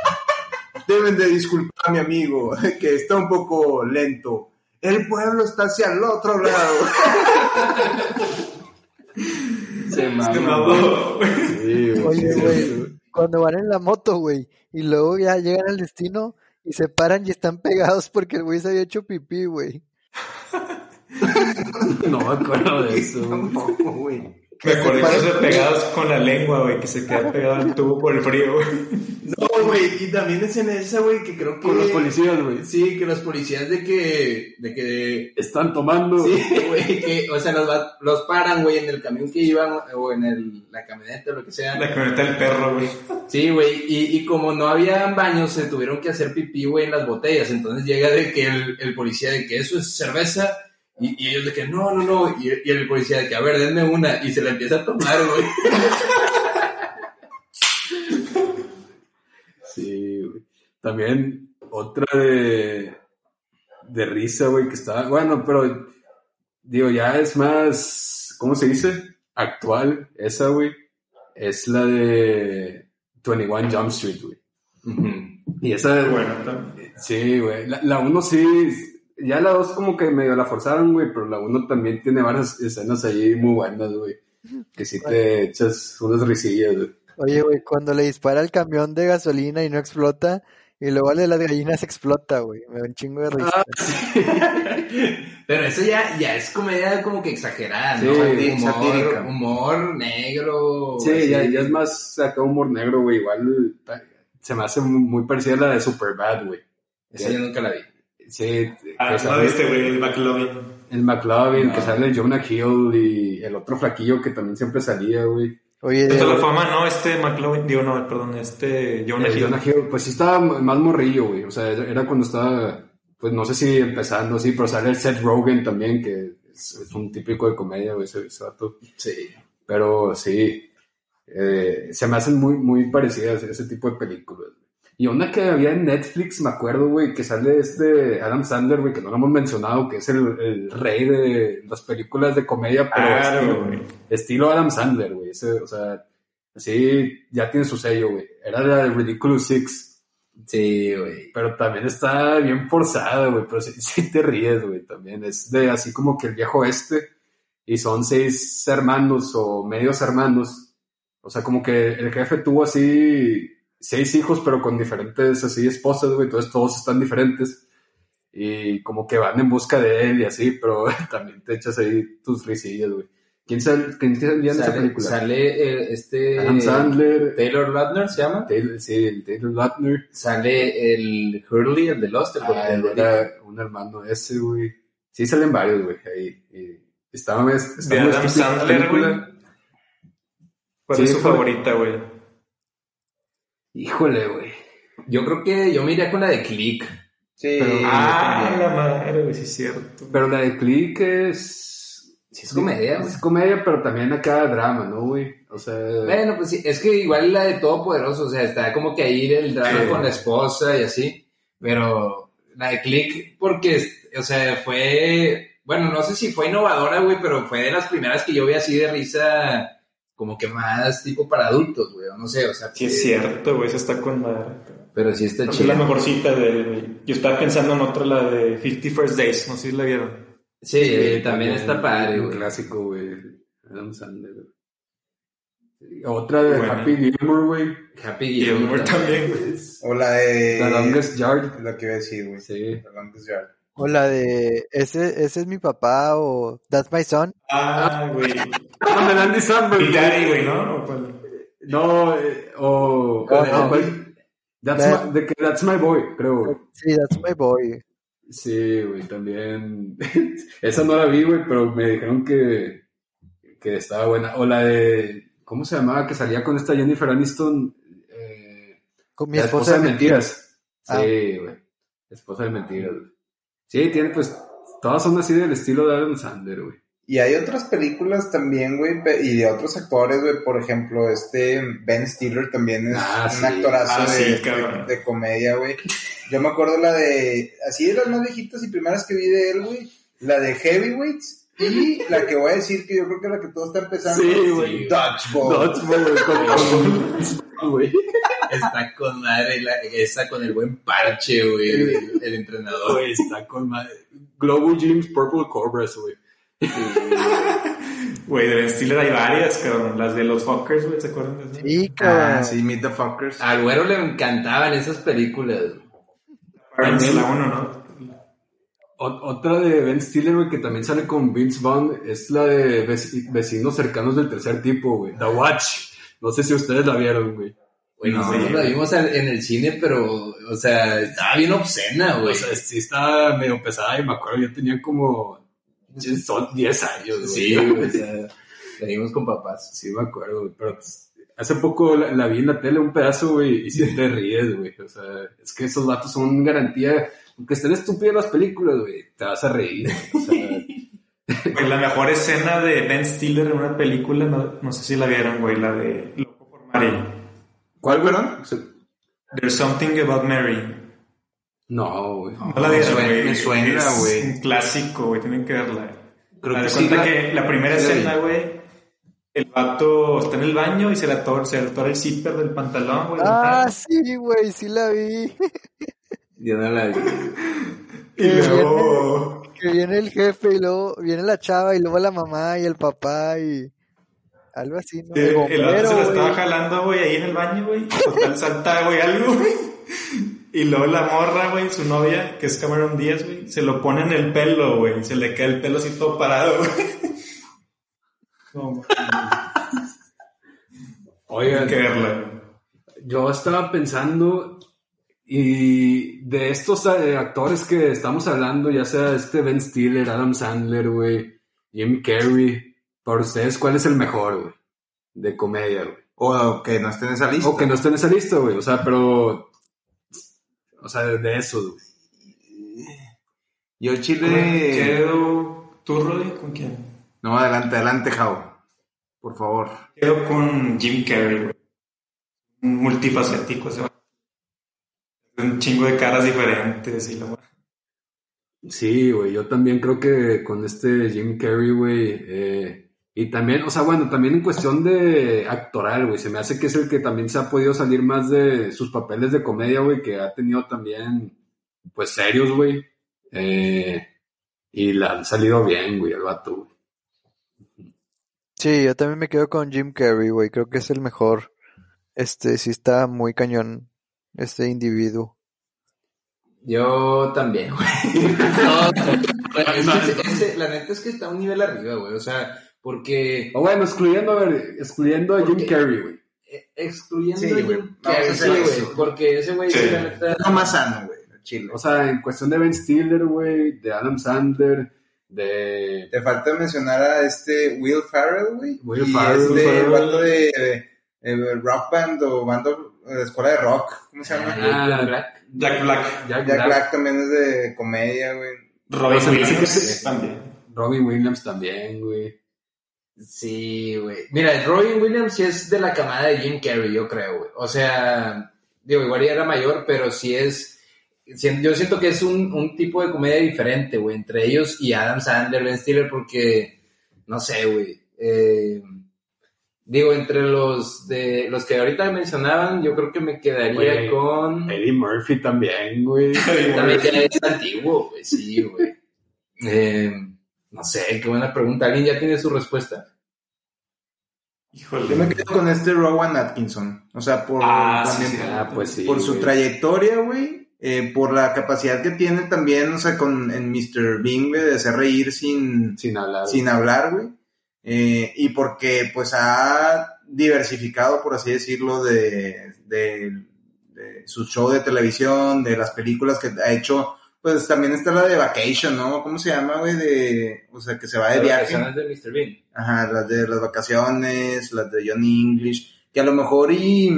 deben de disculpar a mi amigo, que está un poco lento. El pueblo está hacia el otro lado. Se mamó. Se mamó. Sí. Oye, sí, güey, sí. Cuando van en la moto, güey, y luego ya llegan al destino y se paran y están pegados porque el güey se había hecho pipí, güey. No me acuerdo de eso. güey. Tampoco, güey. Me acordé de esos pegados con la lengua, güey, que se queda pegado al tubo por el frío, güey. No, güey, y también es en esa, güey, que creo que... Con los policías, güey. Sí, que los policías de que... De que... Están tomando. Sí, güey, que... O sea, los, va- los paran, güey, en el camión que iban, o en el, la camioneta, o lo que sea. La camioneta del perro, güey. Sí, güey, y, y como no había baños, se tuvieron que hacer pipí, güey, en las botellas. Entonces llega de que el, el policía de que eso es cerveza, y, y ellos de que no, no, no, y, y el policía de que a ver, denme una, y se la empieza a tomar, güey. Sí, güey. También otra de, de risa, güey, que está, bueno, pero digo, ya es más, ¿cómo se dice? Actual, esa, güey, es la de 21 Jump Street, güey. Y esa, Bueno, también. sí, güey, la, la uno sí, ya la dos como que medio la forzaron, güey, pero la uno también tiene varias escenas ahí muy buenas, güey, que sí te echas unas risillas, güey. Oye, güey, cuando le dispara el camión de gasolina y no explota, y luego el de las gallinas explota, güey. Me da un chingo de risa. Ah, sí. Pero eso ya, ya es comedia como que exagerada, ¿no? Sí, humor, satírica. humor negro. Sí, así. ya, ya es más acá humor negro, güey. Igual se me hace muy, muy parecida a la de Superbad, güey. Esa yo nunca la vi. Sí, Ah, que no sale viste, güey, el McLovin. el McLovin, No. que sale Jonah Hill y el otro flaquillo que también siempre salía, güey. Oye, Esto de- la fama, ¿no? Este McLovin, digo, no, perdón, este Jonah El Hill. Jonah Hill, pues sí estaba más morrillo, güey. O sea, era cuando estaba, pues no sé si empezando, sí, pero sale el Seth Rogen también, que es, es un típico de comedia, güey, ese, ese vato. Sí. Pero sí, eh, se me hacen muy, muy parecidas ese tipo de películas. Y una que había en Netflix, me acuerdo, güey, que sale este Adam Sandler, güey, que no lo hemos mencionado, que es el, el rey de las películas de comedia, pero Claro, estilo, güey. estilo Adam Sandler, güey. O sea, sí, ya tiene su sello, güey. Era la de Ridiculous Six, Sí, güey. pero también está bien forzada, güey, pero sí, sí te ríes, güey, también. Es de así como que el viejo este, y son seis hermanos o medios hermanos. O sea, como que el jefe tuvo así seis hijos, pero con diferentes así esposas, güey, entonces todos están diferentes. Y como que van en busca de él y así, pero también te echas ahí tus risillas, güey. ¿Quién sale, quién salía en esa Sale, película? sale eh, este... Adam Sandler, Taylor Lautner se llama. Taylor, sí, el Taylor Lautner. Sale el Hurley, el de Lost. El Ah, el- era un hermano ese, güey. Sí, salen varios, güey, ahí. Y estaba, De Adam Sandler, güey. ¿Cuál Sí, es su fue- favorita, güey? Híjole, güey. Yo creo que yo me iría con la de Click. Sí. Pero- Ah, la madre, güey, sí es cierto. Pero la de Click es... Sí, es comedia, güey. Es comedia, pero también acá drama, ¿no, güey? O sea... Bueno, pues sí, es que igual la de Todopoderoso, o sea, está como que ahí el drama Sí. con la esposa y así, pero la de Click, porque, o sea, fue, bueno, no sé si fue innovadora, güey, pero fue de las primeras que yo vi así de risa, como que más tipo para adultos, güey, o no sé, o sea, Sí es que- cierto, güey, esa está con madre. pero sí está que es la chido. mejorcita de. Yo estaba pensando en otra, la de 50 First Days, no sé si la vieron. Sí, también está padre, Un güey. clásico, güey. Adam Sandler. güey. Otra de. Happy Gilmore, güey. Happy Gilmore también, güey. O la de. The Longest Yard. Es lo que iba a decir, güey. Sí. The Longest Yard. O la de ese, ese es mi papá o That's my son. Ah, güey. Con el Andy Samberg. Daddy, güey, ¿no? ¿O cuál? No, eh, o... No, no. ¿cuál? That's, my, de que That's My Boy, creo. Sí, That's my boy. Sí, güey, también. Esa no la vi, güey, pero me dijeron que, que estaba buena. O la de. ¿Cómo se llamaba? Que salía con esta Jennifer Aniston. Eh, Con mi la esposa, de mentiras. Ah. Sí, güey. Esposa de mentiras, güey. Sí, tiene pues. Todas son así del estilo de Adam Sandler, güey. Y hay otras películas también, güey, y de otros actores, güey. Por ejemplo, este Ben Stiller también es Ah, un sí. actorazo Ah, de, sí, de- cabrón. de comedia, güey. Yo me acuerdo la de. Así de las más viejitas y primeras que vi de él, güey. La de Heavyweights. Y la que voy a decir que yo creo que es la que todo está empezando. Sí, güey. Dodgeball. Dodgeball, güey. Está con madre, la- esa con el buen parche, güey, el, el entrenador. Güey, está con madre. Global Gyms Purple Cobras, güey. Güey, de Stiller hay varias, cabrón. Las de los Fuckers, güey, ¿se acuerdan de eso? Sí, cabrón. Ah, sí, Meet the Fuckers. Al güero le encantaban esas películas. También- la uno, ¿no? Ot- Otra de Ben Stiller, güey, que también sale con Vince Vaughn, es la de vec- vecinos cercanos del tercer tipo, güey. The Watch. No sé si ustedes la vieron, güey. Güey, No, nosotros la vimos en el cine, pero, o sea, estaba bien obscena, güey. O sea, sí está medio pesada y me acuerdo, yo tenía como son 10 años, güey. sí, güey, o sea, la vimos con papás. Sí, me acuerdo, güey, pero pues, hace poco la, la vi en la tele un pedazo, güey, y sí te ríes, güey. O sea, es que esos vatos son garantía, aunque estén estúpidas las películas, güey, te vas a reír. O sea, Güey, la mejor escena de Ben Stiller en una película, no, no sé si la vieron, güey, la de Loco por Mary. ¿Cuál, perdón? There's Something About Mary. No, güey. No la me vieron, suena- güey. me suena, Es güey. un clásico, güey, tienen que verla. Creo Haz que de sí cuenta la- que la primera sí la escena, güey, el vato está en el baño y se le atora, se le atora el zipper del pantalón, güey. Ah, sí, güey, sí la vi. Yo no la vi. y luego... Que viene el jefe y luego viene la chava y luego la mamá y el papá y... Algo así, ¿no? El, el otro se lo estaba jalando, güey, ahí en el baño, güey. Total salta, güey, algo, güey. Y luego la morra, güey, su novia, que es Cameron Díaz, güey, se lo pone en el pelo, güey. Se le queda el pelo así todo parado, güey. No, Oigan, que verla. yo estaba pensando y de estos eh, actores que estamos hablando, ya sea este Ben Stiller, Adam Sandler, güey, Jim Carrey, para ustedes, ¿cuál es el mejor, güey? De comedia, güey. O que no esté en esa lista. O que no esté en esa lista, güey. O sea, pero. O sea, de eso, güey. Yo Chile... Quedo... ¿Tú, Roddy? ¿Con quién? No, adelante, adelante, Jao. Por favor. Quedo con Jim Carrey, güey. Un multifacético, ese güey. Un chingo de caras diferentes y la Sí, güey, yo también creo que con este Jim Carrey, güey, eh, y también, o sea, bueno, también en cuestión de actoral, güey, se me hace que es el que también se ha podido salir más de sus papeles de comedia, güey, que ha tenido también, pues, serios, güey, eh, y la han salido bien, güey, el vato, güey. Sí, yo también me quedo con Jim Carrey, güey, creo que es el mejor. Este, sí está muy cañón, este individuo. Yo también, güey. no, es que ese- la neta es que está a un nivel arriba, güey. O sea, porque O bueno, excluyendo, a ver, excluyendo a Jim Carrey, güey. eh, excluyendo Sí, a. Jim Carrey, sí, güey. Porque ese güey, Sí. la neta. Es lo más sano, güey. Chile. O sea, en cuestión de Ben Stiller, güey, de Adam Sandler, de... Te falta mencionar a este Will Farrell, güey. Will y Ferrell, este Ferrell. bando de eh, rock band o bando de escuela de rock. ¿Cómo se llama? Ah, Black. Jack Black. Jack Jack Black, Black también es de comedia, güey. Robin Williams también. Robin Williams también, güey. Sí, güey. Mira, Robin Williams sí es de la camada de Jim Carrey, yo creo, güey. O sea, digo, igual ya era mayor, pero sí es. Yo siento que es un, un tipo de comedia diferente, güey, entre ellos y Adam Sandler, Ben Stiller, porque, no sé, güey. eh, digo, entre los de los que ahorita mencionaban, yo creo que me quedaría con. Eddie Murphy también, güey. También ya es antiguo, güey, sí, güey. Eh, no sé, qué buena pregunta. ¿Alguien ya tiene su respuesta? Yo me Híjole. quedo con este Rowan Atkinson. O sea, por, Ah, sí, también sí, por- Ah, pues sí. por su trayectoria, güey. eh, por la capacidad que tiene también, o sea, con en Mr. Bing, güey, de hacer reír sin, Sin hablar. sin hablar, güey. Eh, y porque pues ha diversificado, por así decirlo, de, de, de su show de televisión, de las películas que ha hecho. Pues también está la de Vacation, ¿no? ¿Cómo se llama, güey? De, o sea, que se va de Las viaje. vacaciones de Mr. Bean. Ajá, las de las vacaciones, las de Johnny English, que a lo mejor y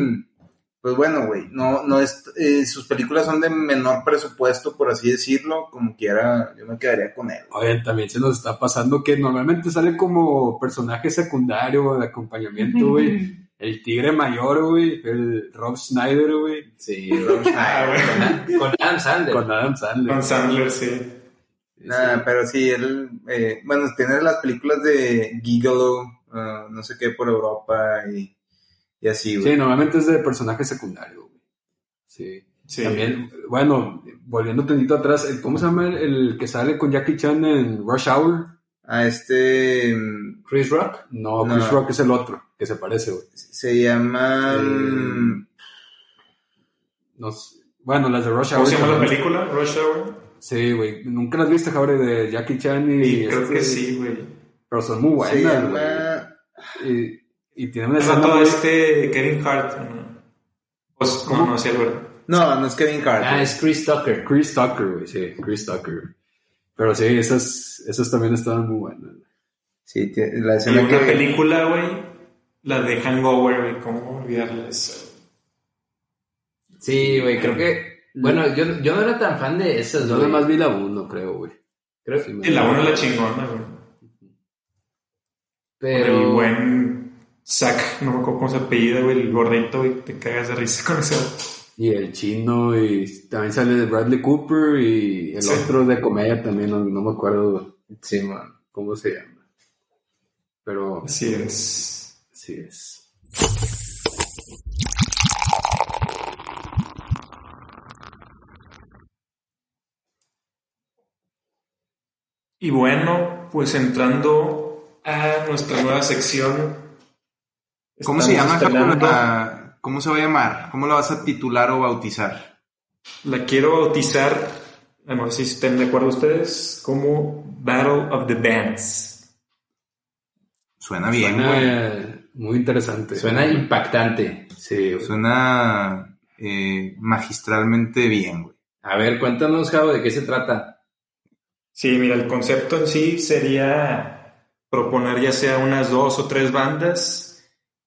pues bueno, güey, no, no es, eh, sus películas son de menor presupuesto, por así decirlo, como quiera, yo me quedaría con él. Oye, también se nos está pasando que normalmente sale como personaje secundario de acompañamiento, güey. El tigre mayor, güey. El Rob Schneider, güey. Sí, Rob Schneider. con, con Adam Sandler. Con Adam Sandler. Con Sandler, sí. Nada, pero sí, él, eh, bueno, tiene las películas de Gigolo, ah, no sé qué, por Europa y, y así, güey. Sí, normalmente es de personaje secundario, güey. Sí. Sí. También, bueno, volviendo un tantito atrás, ¿cómo se llama el, el que sale con Jackie Chan en Rush Hour? A este, mm, Chris Rock. No, No. Chris Rock es el otro, que se parece, güey. se llama... Eh, No sé. Bueno, las de Rush Hour. ¿Cómo se llama la película? Rush Hour. Sí, güey. Nunca las viste, Jabre, de Jackie Chan y... Sí, creo este- que sí, güey. Pero son muy buenas, güey. llama... Y, y tienen una Es escena todo muy- este Kevin Hart. ¿no? Pues, no, no, sí. No, no es Kevin Hart. Ah, es Chris Tucker. Chris Tucker, güey, sí, Chris Tucker. Pero sí, esas, esas también estaban muy buenas. Sí, la Y escena una que... película, güey, la de Hangover, güey, ¿cómo olvidarla eso? Sí, güey, creo que. Bueno, yo, yo no era tan fan de esas, Yo nada más vi la uno, creo, güey. Creo, Sí, me- Y la una es la chingona, güey. pero. El buen Zack, no me acuerdo cómo se apellida, güey, el gordito, güey, te cagas de risa con ese. Y el chino, y también sale de Bradley Cooper, y el Sí. otro de comedia también, no, no me acuerdo Sí, man. cómo se llama. Pero Así es. sí es. Y bueno, pues entrando a nuestra nueva sección ¿Cómo se llama, la, ¿Cómo se va a llamar? ¿Cómo la vas a titular o bautizar? La quiero bautizar, no sé si estén de acuerdo ustedes, como Battle of the Bands. Suena bien, güey. Muy interesante. Suena impactante. Sí. Suena eh, magistralmente bien, güey. A ver, cuéntanos, Javo, ¿de qué se trata? Sí, mira, el concepto en sí sería proponer ya sea unas dos o tres bandas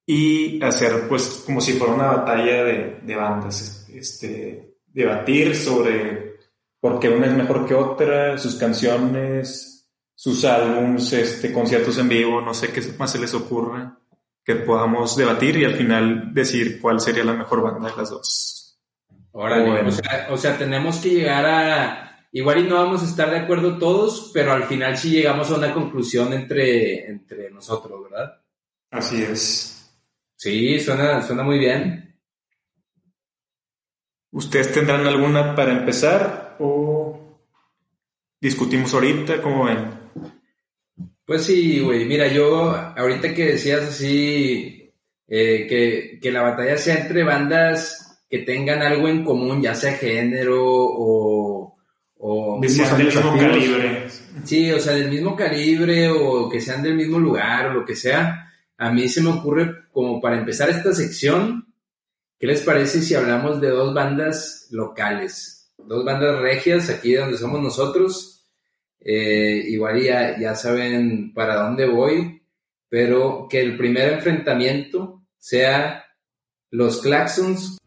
y hacer pues como si fuera una batalla de, bandas, este, debatir sobre por qué una es mejor que otra, sus canciones, sus álbums, este, conciertos en vivo, no sé qué más se les ocurra, que podamos debatir y al final decir cuál sería la mejor banda de las dos. Órale, o, sea, o sea, tenemos que llegar a... Igual y no vamos a estar de acuerdo todos, pero al final sí llegamos a una conclusión entre, entre nosotros, ¿verdad? Así es. Sí, suena, suena muy bien. ¿Ustedes tendrán alguna para empezar o discutimos ahorita? ¿Cómo ven? Pues sí, güey. Mira, yo ahorita que decías así, eh, que, que la batalla sea entre bandas que tengan algo en común, ya sea género o... o del mismo calibre. Sí, o sea, del mismo calibre o que sean del mismo lugar o lo que sea a mí se me ocurre como para empezar esta sección, ¿qué les parece si hablamos de dos bandas locales? Dos bandas regias aquí donde somos nosotros. Eh, igual ya, ya saben para dónde voy, pero que el primer enfrentamiento sea los Claxons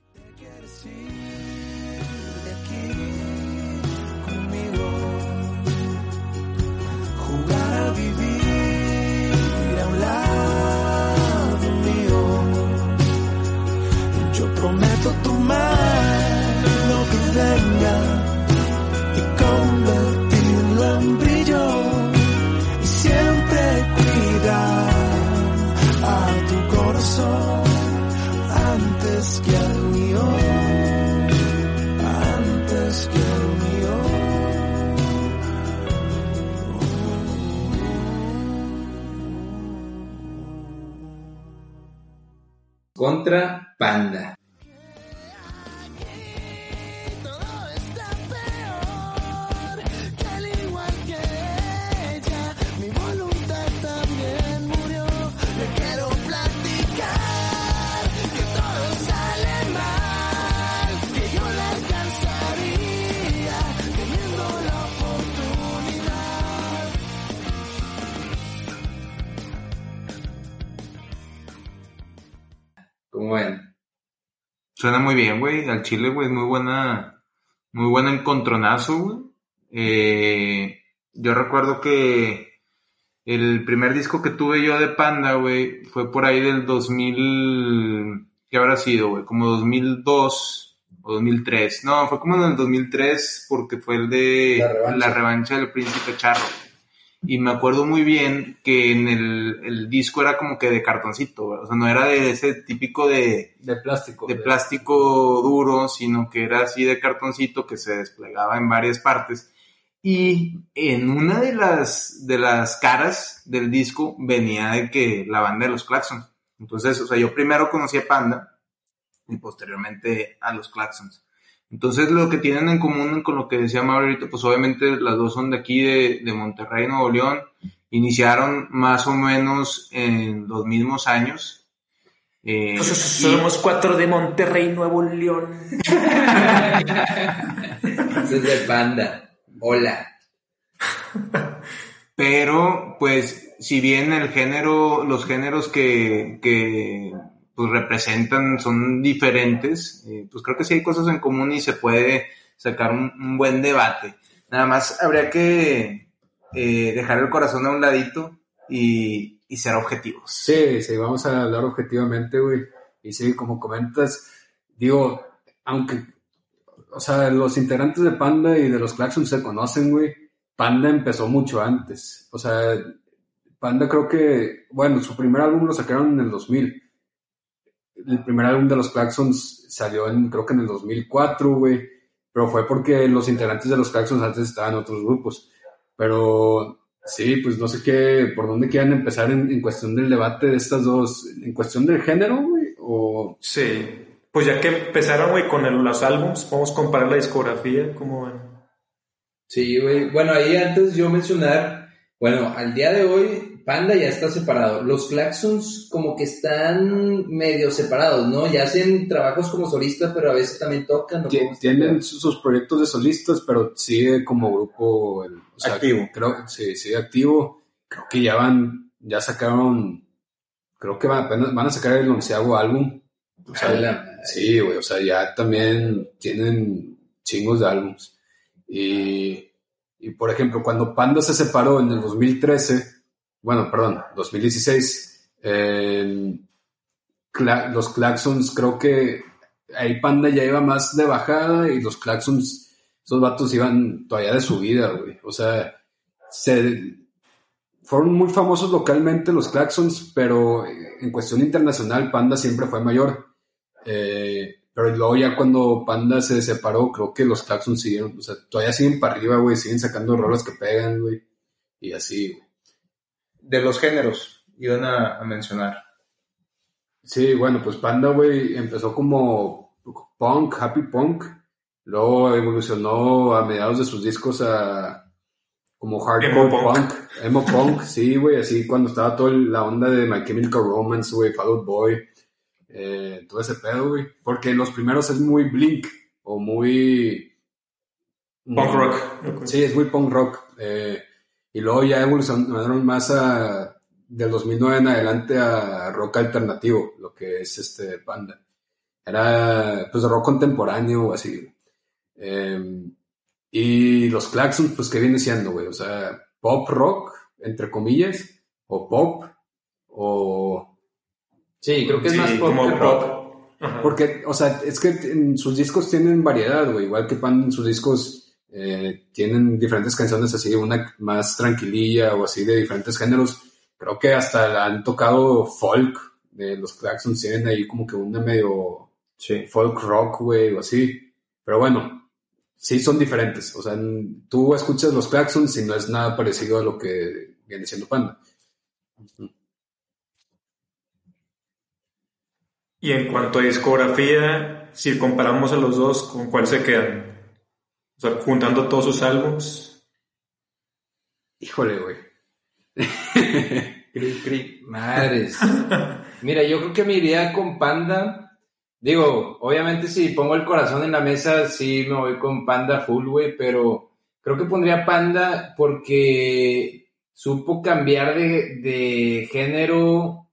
contra Panda. Suena muy bien, güey. Al chile, güey, muy buena, muy buen encontronazo, güey. Eh, yo recuerdo que el primer disco que tuve yo de Panda, güey, fue por ahí del 2000, ¿qué habrá sido, güey? Como 2002 o 2003. No, fue como en el 2003 porque fue el de la revancha, la revancha del Príncipe Charro y me acuerdo muy bien que en el, el, disco era como que de cartoncito, o sea, no era de ese típico de... De plástico. De, plástico duro, sino que era así de cartoncito que se desplegaba en varias partes. Y en una de las, de las caras del disco venía de que la banda de los Claxons. Entonces, o sea, yo primero conocí a Panda y posteriormente a los Claxons. Entonces, lo que tienen en común con lo que decía Mauro ahorita, pues obviamente las dos son de aquí, de, de Monterrey, Nuevo León. Iniciaron más o menos en los mismos años. Eh, Entonces, somos cuatro de Monterrey, Nuevo León. es de Panda. Hola. Pero, pues, si bien el género, los géneros que, que pues representan, son diferentes, eh, pues creo que sí hay cosas en común y se puede sacar un, buen debate. Nada más habría que eh, dejar el corazón a un ladito y, y, ser objetivos. Sí, sí, vamos a hablar objetivamente, güey. Y sí, como comentas, digo, aunque, o sea, los integrantes de Panda y de los Claxons se conocen, güey. Panda empezó mucho antes. O sea, Panda creo que, bueno, su primer álbum lo sacaron en el 2000 el primer álbum de los Claxons salió en, creo que en el 2004, güey, pero fue porque los integrantes de los Claxons antes estaban en otros grupos. Pero Sí, pues no sé qué, por dónde quieran empezar en, en cuestión del debate de estas dos, en cuestión del género, güey, o... Sí, pues ya que empezaron, güey, con el- los álbums, podemos comparar la discografía, como ven? Sí, güey. Bueno, ahí antes yo mencionar, bueno, al día de hoy Panda ya está separado. Los Claxons como que están medio separados, ¿no? Ya hacen trabajos como solista, pero a veces también tocan. ¿no? Tienen sus proyectos de solistas, pero sigue como grupo el- o sea, Activo. Creo, sí, sigue activo. Creo que ya van, ya sacaron, creo que van, apenas van a sacar el onceavo álbum. O sea, A la- sí, güey, o sea, ya también tienen chingos de álbums. Y, y por ejemplo, cuando Panda se separó en el 2013, bueno, perdón, 2016, eh, Cla- los Claxons creo que ahí Panda ya iba más de bajada y los Claxons, esos vatos iban todavía de subida, güey. O sea, se, fueron muy famosos localmente los Claxons, pero en cuestión internacional Panda siempre fue mayor. Eh, pero luego ya cuando Panda se separó, creo que los Claxons siguieron, o sea, todavía siguen para arriba, güey, siguen sacando rolas que pegan, güey. Y así, güey. De los géneros, iban a, a mencionar. Sí, bueno, pues Panda, güey, empezó como punk, happy punk, luego evolucionó a mediados de sus discos a como hardcore Emo punk. punk. emo punk, sí, güey, así cuando estaba toda la onda de My Chemical Romance, güey, Fall Out Boy, eh, todo ese pedo, güey, porque los primeros es muy Blink o muy... Punk rock. Sí, es muy punk rock. eh, y luego ya evolucionaron más a, del 2009 en adelante a rock alternativo, lo que es este banda. Era pues rock contemporáneo o así. Eh, y los Claxons, pues, ¿qué viene siendo, güey? O sea, pop rock, entre comillas, o pop, o... Sí, creo que es más pop como que pop. Porque, o sea, es que en sus discos tienen variedad, güey. Igual que Pan en sus discos eh, tienen diferentes canciones así, una más tranquililla o así de diferentes géneros. Creo que hasta han tocado folk de los Claxons, tienen ahí como que una medio folk rock, güey, o así. Pero bueno, sí son diferentes. O sea, tú escuchas los Claxons y no es nada parecido a lo que viene siendo Panda. Y en cuanto a discografía, si comparamos a los dos, ¿con cuál se quedan? O sea, juntando todos sus álbums. Híjole, güey. Cri, cri, madres. Mira, yo creo que me iría con Panda. Digo, obviamente si pongo el corazón en la mesa, sí me voy con Panda full, güey, pero creo que pondría Panda porque supo cambiar de, de género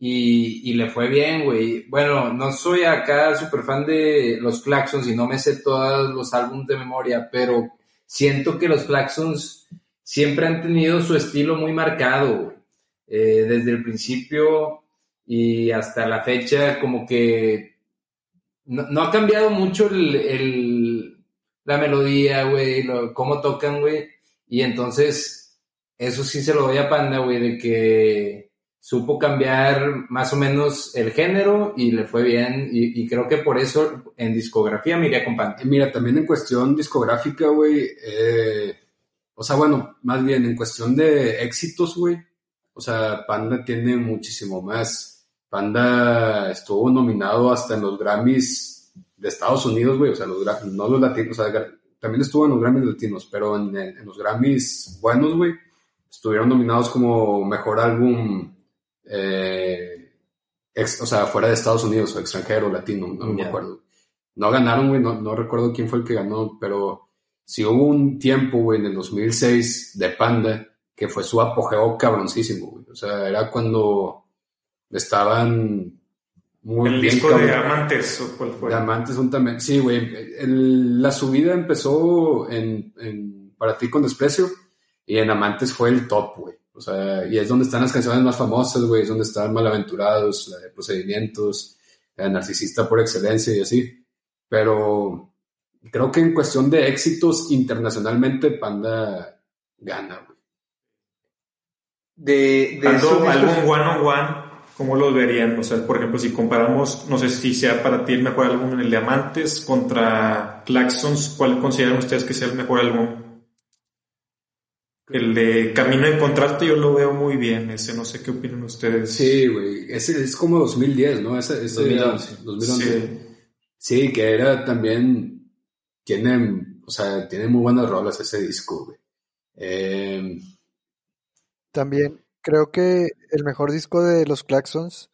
y, y le fue bien, güey. Bueno, no soy acá súper fan de los Claxons y no me sé todos los álbumes de memoria, pero siento que los Claxons siempre han tenido su estilo muy marcado. Eh, desde el principio y hasta la fecha, como que no, no ha cambiado mucho el, el- la melodía, güey, cómo tocan, güey. Y entonces, eso sí se lo doy a Panda, güey, de que supo cambiar más o menos el género y le fue bien. Y, creo que por eso en discografía me iría con. Eh, Mira, también en cuestión discográfica, güey, eh, o sea, bueno, más bien en cuestión de éxitos, güey, o sea, Panda tiene muchísimo más. Panda estuvo nominado hasta en los Grammys de Estados Unidos, güey, o sea, los, no los latinos, o sea, también estuvo en los Grammys latinos, pero en, en los Grammys buenos, güey, estuvieron nominados como mejor álbum, eh, ex- o sea, fuera de Estados Unidos o extranjero, latino, no me acuerdo. No ganaron, güey, no, no recuerdo quién fue el que ganó, pero sí hubo un tiempo, güey, en el 2006 de Panda que fue su apogeo cabroncísimo, güey. O sea, era cuando estaban muy el bien disco de cabrón. Amantes, ¿o cuál fue? Diamantes son también. Sí, güey. La subida empezó en, en Para ti con desprecio y en Amantes fue el top, güey. O sea, y es donde están las canciones más famosas, güey. Es donde están Malaventurados, la de Procedimientos, la de Narcisista por excelencia y así. Pero creo que en cuestión de éxitos internacionalmente, Panda gana, güey. De, de álbum one on one, ¿cómo los verían? O sea, por ejemplo, si comparamos, no sé si sea para ti el mejor álbum en el de Amantes contra Claxons, ¿cuál consideran ustedes que sea el mejor álbum? El de Camino a Encontrarte yo lo veo muy bien, ese no sé qué opinan ustedes. Sí, güey, ese es como 2010, ¿no? Ese, ese 2011. 2011. Sí. Sí, que era también, tiene, o sea, tiene muy buenas rolas ese disco, güey. Eh, También creo que el mejor disco de los Claxons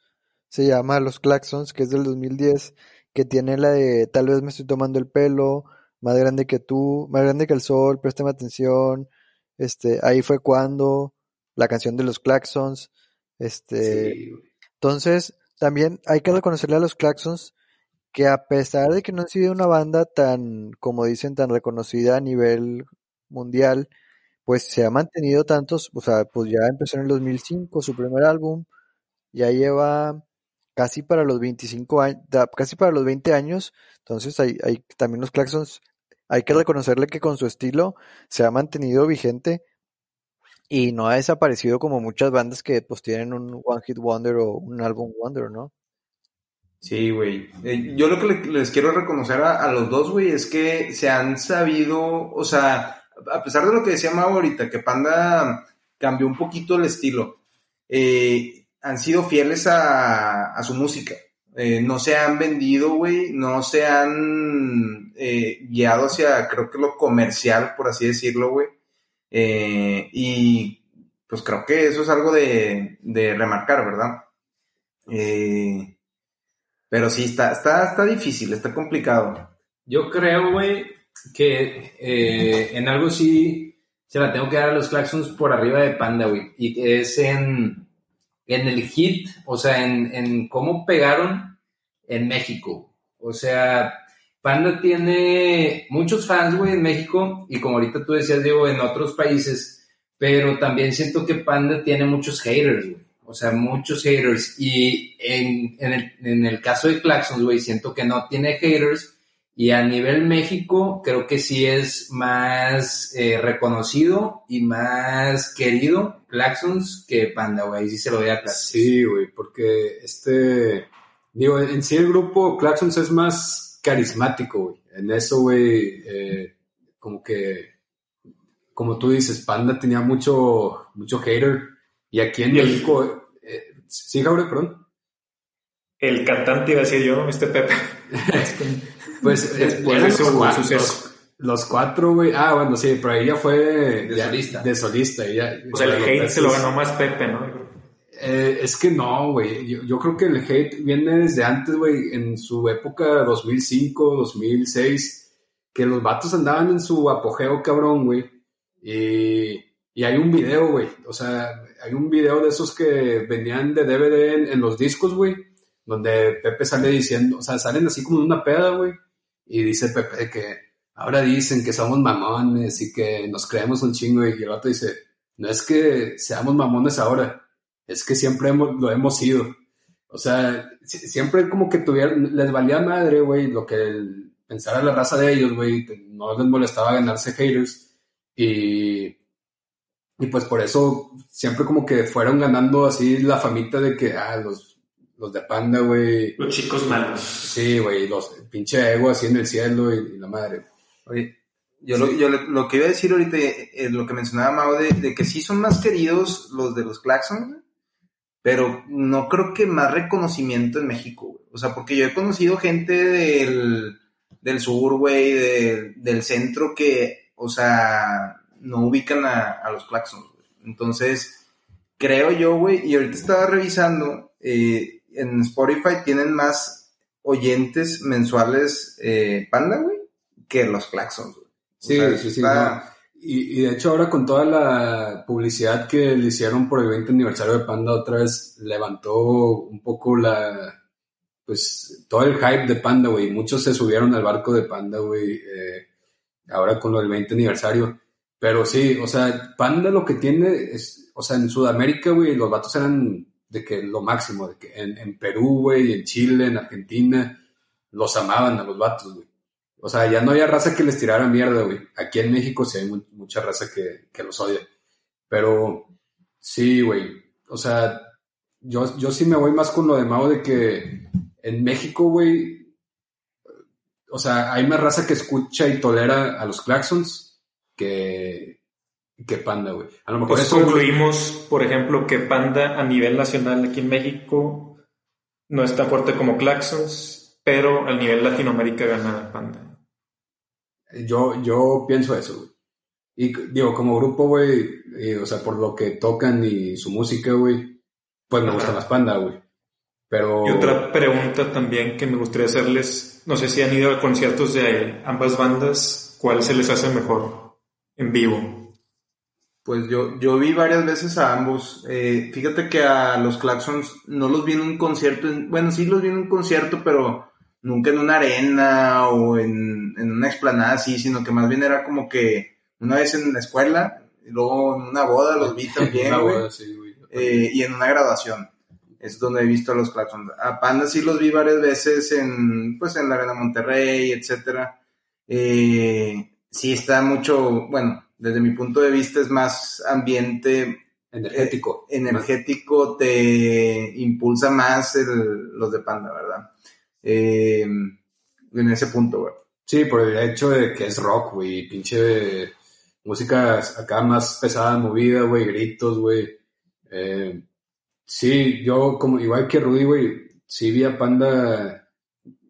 se llama Los Claxons, que es del 2010, que tiene la de Tal vez me estoy tomando el pelo, Más grande que tú, Más grande que el sol, Préstame atención, este, Ahí fue cuando, la canción de los Claxons, este, sí, entonces también hay que reconocerle a los Claxons que a pesar de que no han sido una banda tan, como dicen, tan reconocida a nivel mundial, pues se ha mantenido tantos, o sea, pues ya empezó en el 2005 su primer álbum, ya lleva casi para los 25 años, casi para los 20 años, entonces hay, hay también los Claxons, hay que reconocerle que con su estilo se ha mantenido vigente y no ha desaparecido como muchas bandas que pues tienen un One Hit Wonder o un álbum Wonder, ¿no? Sí, güey. Eh, yo lo que le- les quiero reconocer a, los dos, güey, es que se han sabido, o sea, a pesar de lo que decía Mau ahorita, que Panda cambió un poquito el estilo, eh, han sido fieles a su música. Eh, no se han vendido, güey, no se han eh, guiado hacia, creo que lo comercial, por así decirlo, güey. Eh, y pues creo que eso es algo de, de remarcar, ¿verdad? Eh, pero sí, está, está, está difícil, está complicado. Yo creo, güey, que en algo sí se la tengo que dar a los Claxons por arriba de Panda, güey. Y es en, en el hit, o sea, en, en cómo pegaron en México. O sea, Panda tiene muchos fans, güey, en México. Y como ahorita tú decías, Diego, en otros países. Pero también siento que Panda tiene muchos haters, güey. O sea, muchos haters. Y en, en, el, en el caso de Claxons, güey, siento que no tiene haters. Y a nivel México, creo que sí es más eh, reconocido y más querido Claxons que Panda, güey. Ahí sí se lo doy a Claxons. Sí, güey, porque este, digo, en sí el grupo Claxons es más carismático, güey. En eso, güey, eh, como que, como tú dices, Panda tenía mucho, mucho hater. Y aquí en México, eh, sí, Jaure, perdón. El cantante iba a decir yo, este Pepe. Pues de su los cuatro, suceso. los, los cuatro, güey. Ah, bueno, sí, pero ella fue De ya- solista. De solista. Ella, O sea, el hate se lo es- ganó más Pepe, ¿no? Eh, es que no, güey. Yo, yo creo que el hate viene desde antes, güey, en su época 2005, 2006, que los vatos andaban en su apogeo, cabrón, güey. Y, y hay un video, güey. O sea, hay un video de esos que venían de DVD en, en los discos, güey, donde Pepe sale diciendo, o sea, salen así como una peda, güey. Y dice Pepe que ahora dicen que somos mamones y que nos creemos un chingo. Y el vato dice, no es que seamos mamones ahora es que siempre hemos, lo hemos sido. O sea, si- siempre como que tuvieran, les valía madre, güey, lo que pensara la raza de ellos, güey, no les molestaba ganarse haters. Y, y pues por eso siempre como que fueron ganando así la famita de que, ah, los, los de Panda, güey, Los chicos malos. sí, güey, los pinche ego así en el cielo y, y la madre. Oye, yo, lo, yo le- lo que iba a decir ahorita, eh, lo que mencionaba Mao, de, de que sí son más queridos los de los Claxon, güey, pero no creo que más reconocimiento en México, güey. O sea, porque yo he conocido gente del, del sur, güey, de- del centro que, o sea, no ubican a, a los Claxons, güey. Entonces, creo yo, güey, y ahorita estaba revisando, eh, en Spotify tienen más oyentes mensuales eh, Panda, güey, que los Claxons, güey. Sí, sea, sí, sí. está- no. Y, y de hecho ahora con toda la publicidad que le hicieron por el 20 aniversario de Panda otra vez levantó un poco la, pues todo el hype de Panda, güey. Muchos se subieron al barco de Panda, güey, eh, ahora con lo del 20 aniversario. Pero sí, o sea, Panda lo que tiene es, o sea, en Sudamérica, güey, los vatos eran de que lo máximo, de que en, en Perú, güey, en Chile, en Argentina, los amaban a los vatos, güey. O sea, ya no había raza que les tirara mierda, güey. Aquí en México sí hay mu- mucha raza que, que los odia. Pero sí, güey. O sea, yo, yo sí me voy más con lo de Mao de que en México, güey, o sea, hay más raza que escucha y tolera a los Claxons que, que Panda, güey. A lo mejor pues concluimos, por ejemplo, que Panda a nivel nacional aquí en México no es tan fuerte como Claxons, pero a nivel Latinoamérica gana Panda. Yo, yo pienso eso, güey. Y digo, como grupo, güey, eh, o sea, por lo que tocan y su música, güey, pues me gusta más Panda, güey. Pero... Y otra pregunta también que me gustaría hacerles, no sé si han ido a conciertos de ambas bandas, ¿cuál se les hace mejor en vivo? Pues yo, yo vi varias veces a ambos. Eh, fíjate que a los Claxons no los vi en un concierto, bueno, sí los vi en un concierto, pero nunca en una arena o en, en una explanada así, sino que más bien era como que una vez en la escuela, y luego en una boda los vi también, eh, y en una graduación. Es donde he visto a los Claxons. A Panda sí los vi varias veces en, pues, en la Arena Monterrey, etcétera. Eh, sí está mucho, bueno, desde mi punto de vista es más ambiente energético. Eh, energético te impulsa más los de Panda, ¿verdad? en ese punto, güey. Sí, por el hecho de que es rock, güey, pinche música acá más pesada, movida, güey, gritos, güey. Eh, sí, yo como igual que Rudy, güey, sí vi a Panda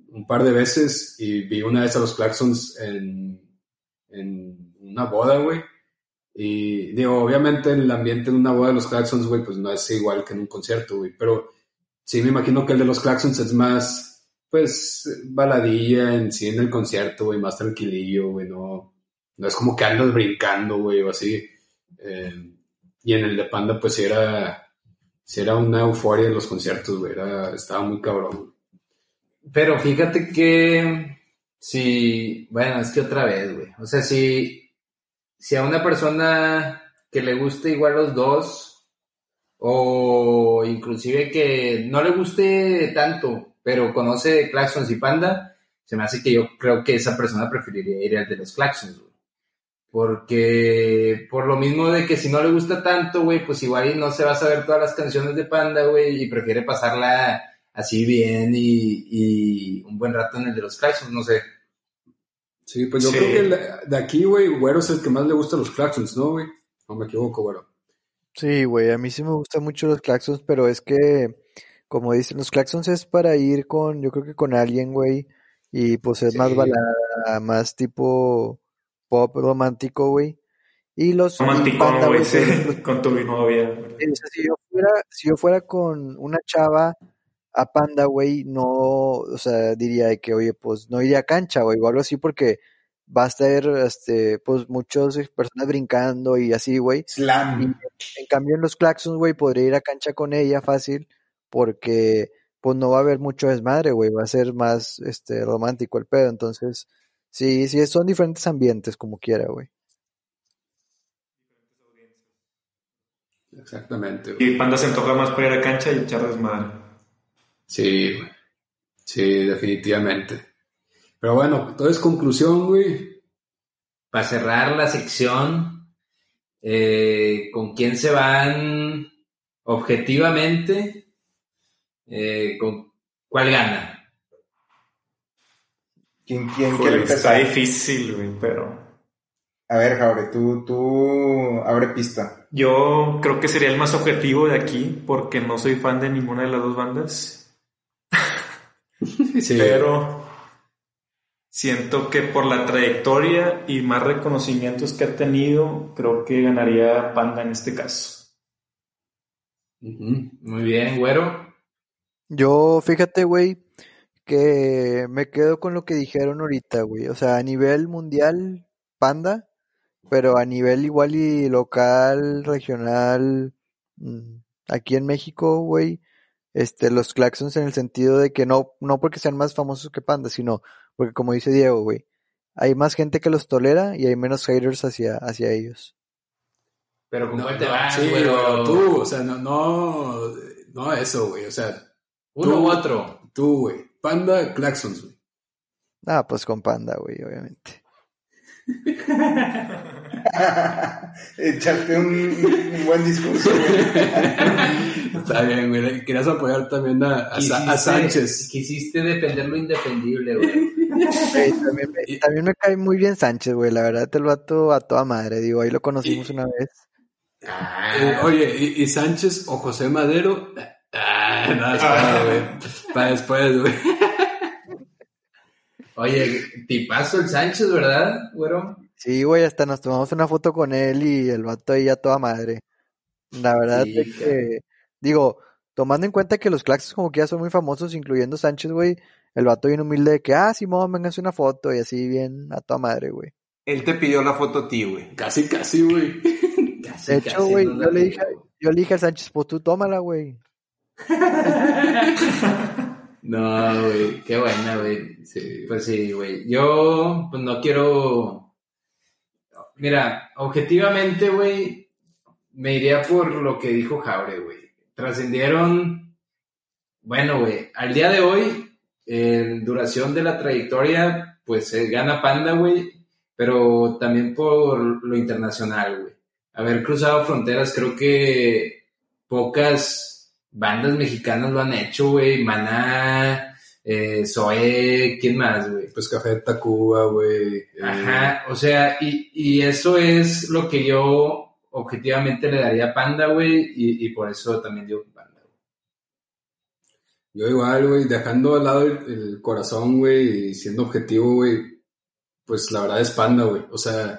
un par de veces y vi una vez a los Clarksons en, en una boda, güey. Y digo, obviamente el ambiente de una boda de los Clarksons, güey, pues no es igual que en un concierto, güey. Pero sí me imagino que el de los Clarksons es más, pues, baladilla en sí en el concierto, güey, más tranquilillo, güey, no, no es como que andas brincando, güey, o así. Eh, y en el de Panda, pues era, sí era una euforia en los conciertos, güey. estaba muy cabrón. Pero fíjate que si, bueno, es que otra vez, güey. O sea, si, si a una persona que le guste igual los dos, o inclusive que no le guste tanto, pero conoce Claxons y Panda, se me hace que yo creo que esa persona preferiría ir al de los Claxons, porque por lo mismo de que si no le gusta tanto, güey, pues igual no se va a saber todas las canciones de Panda, güey, y prefiere pasarla así bien y, un buen rato en el de los Claxons, no sé. Sí, pues yo creo que de aquí, güey, Güero es el que más le gusta los Claxons, ¿no, güey? No me equivoco, Güero. Sí, güey, a mí sí me gustan mucho los Claxons, pero es que, como dicen, los Claxons es para ir con, yo creo que con alguien, güey, y pues es más balada, más tipo pop romántico, güey. Y los romántico, güey, con tu novia. Si yo fuera, si yo fuera con una chava a Panda, güey, no, o sea, diría que, oye, pues no iría a cancha, güey, o algo así, porque va a estar, este, pues muchas personas brincando y así, güey. Slam. en cambio, en los Claxons, güey, podría ir a cancha con ella fácil, porque, pues no va a haber mucho desmadre, güey, va a ser más, este, romántico el pedo, entonces, Sí, sí, son diferentes ambientes, como quiera, güey. Exactamente. Y Panda se antoja más para ir a cancha y echar desmadre. Sí, güey. Sí, definitivamente. Pero bueno, entonces conclusión, güey. Para cerrar la sección, eh, ¿con quién se van objetivamente? Eh, ¿Con cuál gana? ¿Quién, quién quiere empezar? Está difícil, güey, pero... A ver, Jaure, tú, tú abre pista. Yo creo que sería el más objetivo de aquí, porque no soy fan de ninguna de las dos bandas. Pero siento que por la trayectoria y más reconocimientos que ha tenido, creo que ganaría Panda en este caso. Muy bien, güero. Yo, fíjate, güey, que me quedo con lo que dijeron ahorita, güey. O sea, a nivel mundial, Panda, pero a nivel igual y local, regional, mm, aquí en México, güey, este, los Claxons en el sentido de que no, no porque sean más famosos que Panda, sino porque como dice Diego, güey, hay más gente que los tolera y hay menos haters hacia, hacia ellos. Pero ¿cómo te vas, sí, pero tú, o sea, no, no, no eso, güey, o sea, uno u otro. Tú, güey. Panda, Claxons, güey. Ah, pues con Panda, güey, obviamente. Echarte un, buen discurso, güey. Está bien, güey. Querías apoyar también a, a, Sánchez. Quisiste defender lo indefendible, güey. también, me, también, me, cae muy bien Sánchez, güey. La verdad, el vato a toda madre. Digo, ahí lo conocimos una vez. Ah, oye, ¿y, Sánchez o José Madero? Ah, no, espera, güey. Para después, güey. Oye, tipazo el Sánchez, ¿verdad, güero? Sí, güey, hasta nos tomamos una foto con él y el vato ahí a toda madre. La verdad es que, digo, tomando en cuenta que los claxes como que ya son muy famosos, incluyendo Sánchez, güey, el vato bien humilde de que, ah, Simón, vénganse una foto y así bien a toda madre, güey. Él te pidió la foto a ti, güey. Casi, casi, güey. de hecho, güey, yo, le dije, yo le dije a Sánchez, pues tú tómala, güey. no, güey, qué buena, güey. Sí, pues sí, güey. Yo, pues no quiero. Mira, objetivamente, güey, me iría por lo que dijo Jaure, güey. Trascendieron, bueno, güey, al día de hoy, en duración de la trayectoria, pues se gana Panda, güey, pero también por lo internacional, güey. Haber cruzado fronteras, creo que pocas bandas mexicanas lo han hecho, güey. Maná, eh, Zoé, ¿quién más, güey? Pues Café Tacuba, güey. Eh, Ajá, o sea, y, y eso es lo que yo objetivamente le daría Panda, güey, y, por eso también digo Panda. Yo igual, güey, dejando al lado el, corazón, güey, y siendo objetivo, güey, pues la verdad es Panda, güey. O sea,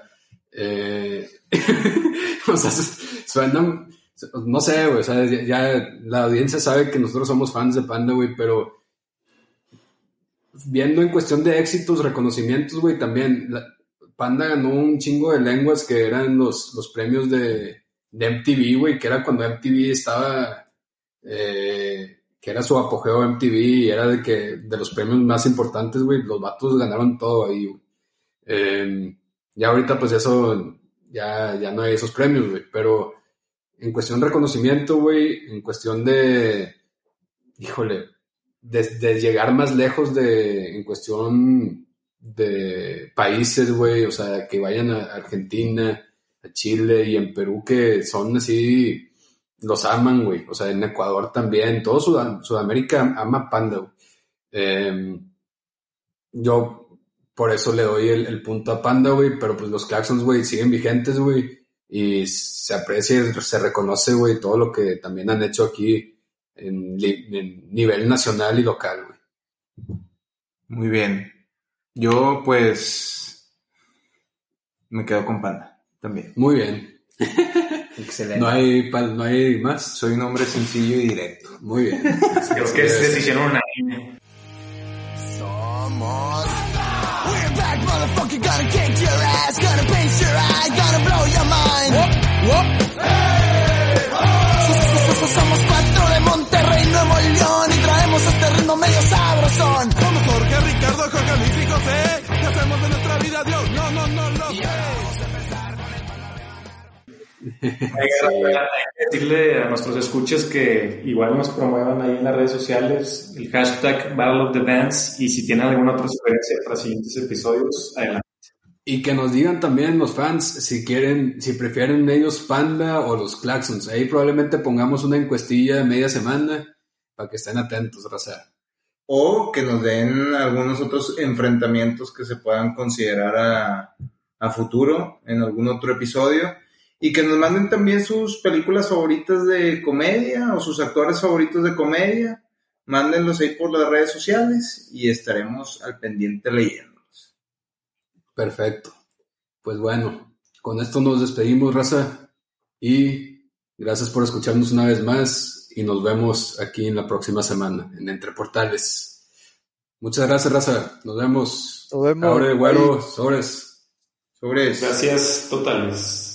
eh, o sea, suena, no sé, güey, o sea, ya, la audiencia sabe que nosotros somos fans de Panda, güey, pero viendo en cuestión de éxitos, reconocimientos, güey, también, Panda ganó un chingo de lenguas que eran los, los premios de, MTV, güey, que era cuando MTV estaba, eh, que era su apogeo MTV y era de que de los premios más importantes, güey, los vatos ganaron todo ahí, güey. Eh, ya ahorita pues eso, ya, ya no hay esos premios, güey, pero en cuestión de reconocimiento, güey, en cuestión de, híjole, de, llegar más lejos de, en cuestión de países, güey, o sea, que vayan a Argentina, a Chile y en Perú que son así los aman, güey. O sea, en Ecuador también. Todo Sudamérica ama Panda, güey. Em, yo por eso le doy el, punto a Panda, güey. Pero pues los Claxons, güey, siguen vigentes, güey. Y se aprecia y se reconoce, güey, todo lo que también han hecho aquí en, en nivel nacional y local, güey. Muy bien. Yo, pues, me quedo con Panda también. Muy bien. Excelente. No hay, no hay más. Soy un hombre sencillo y directo. Muy bien. Creo que es decisión unánime. Somos. Decirle a nuestros escuchas que igual nos promuevan ahí en las redes sociales el hashtag Battle of the Bands y si tienen alguna otra sugerencia para siguientes episodios, adelante. Y que nos digan también los fans si quieren, si prefieren ellos Panda o los Claxons. Ahí probablemente pongamos una encuestilla de media semana para que estén atentos, raza. O que nos den algunos otros enfrentamientos que se puedan considerar a, a futuro en algún otro episodio y que nos manden también sus películas favoritas de comedia o sus actores favoritos de comedia. Mándenlos ahí por las redes sociales y estaremos al pendiente leyéndolos. Perfecto. Pues bueno, con esto nos despedimos, raza. Y gracias por escucharnos una vez más y nos vemos aquí en la próxima semana en Entre Portales. Muchas gracias, raza. Nos vemos. Nos vemos. Ahora, güero, sobres. Sobres. Gracias totales.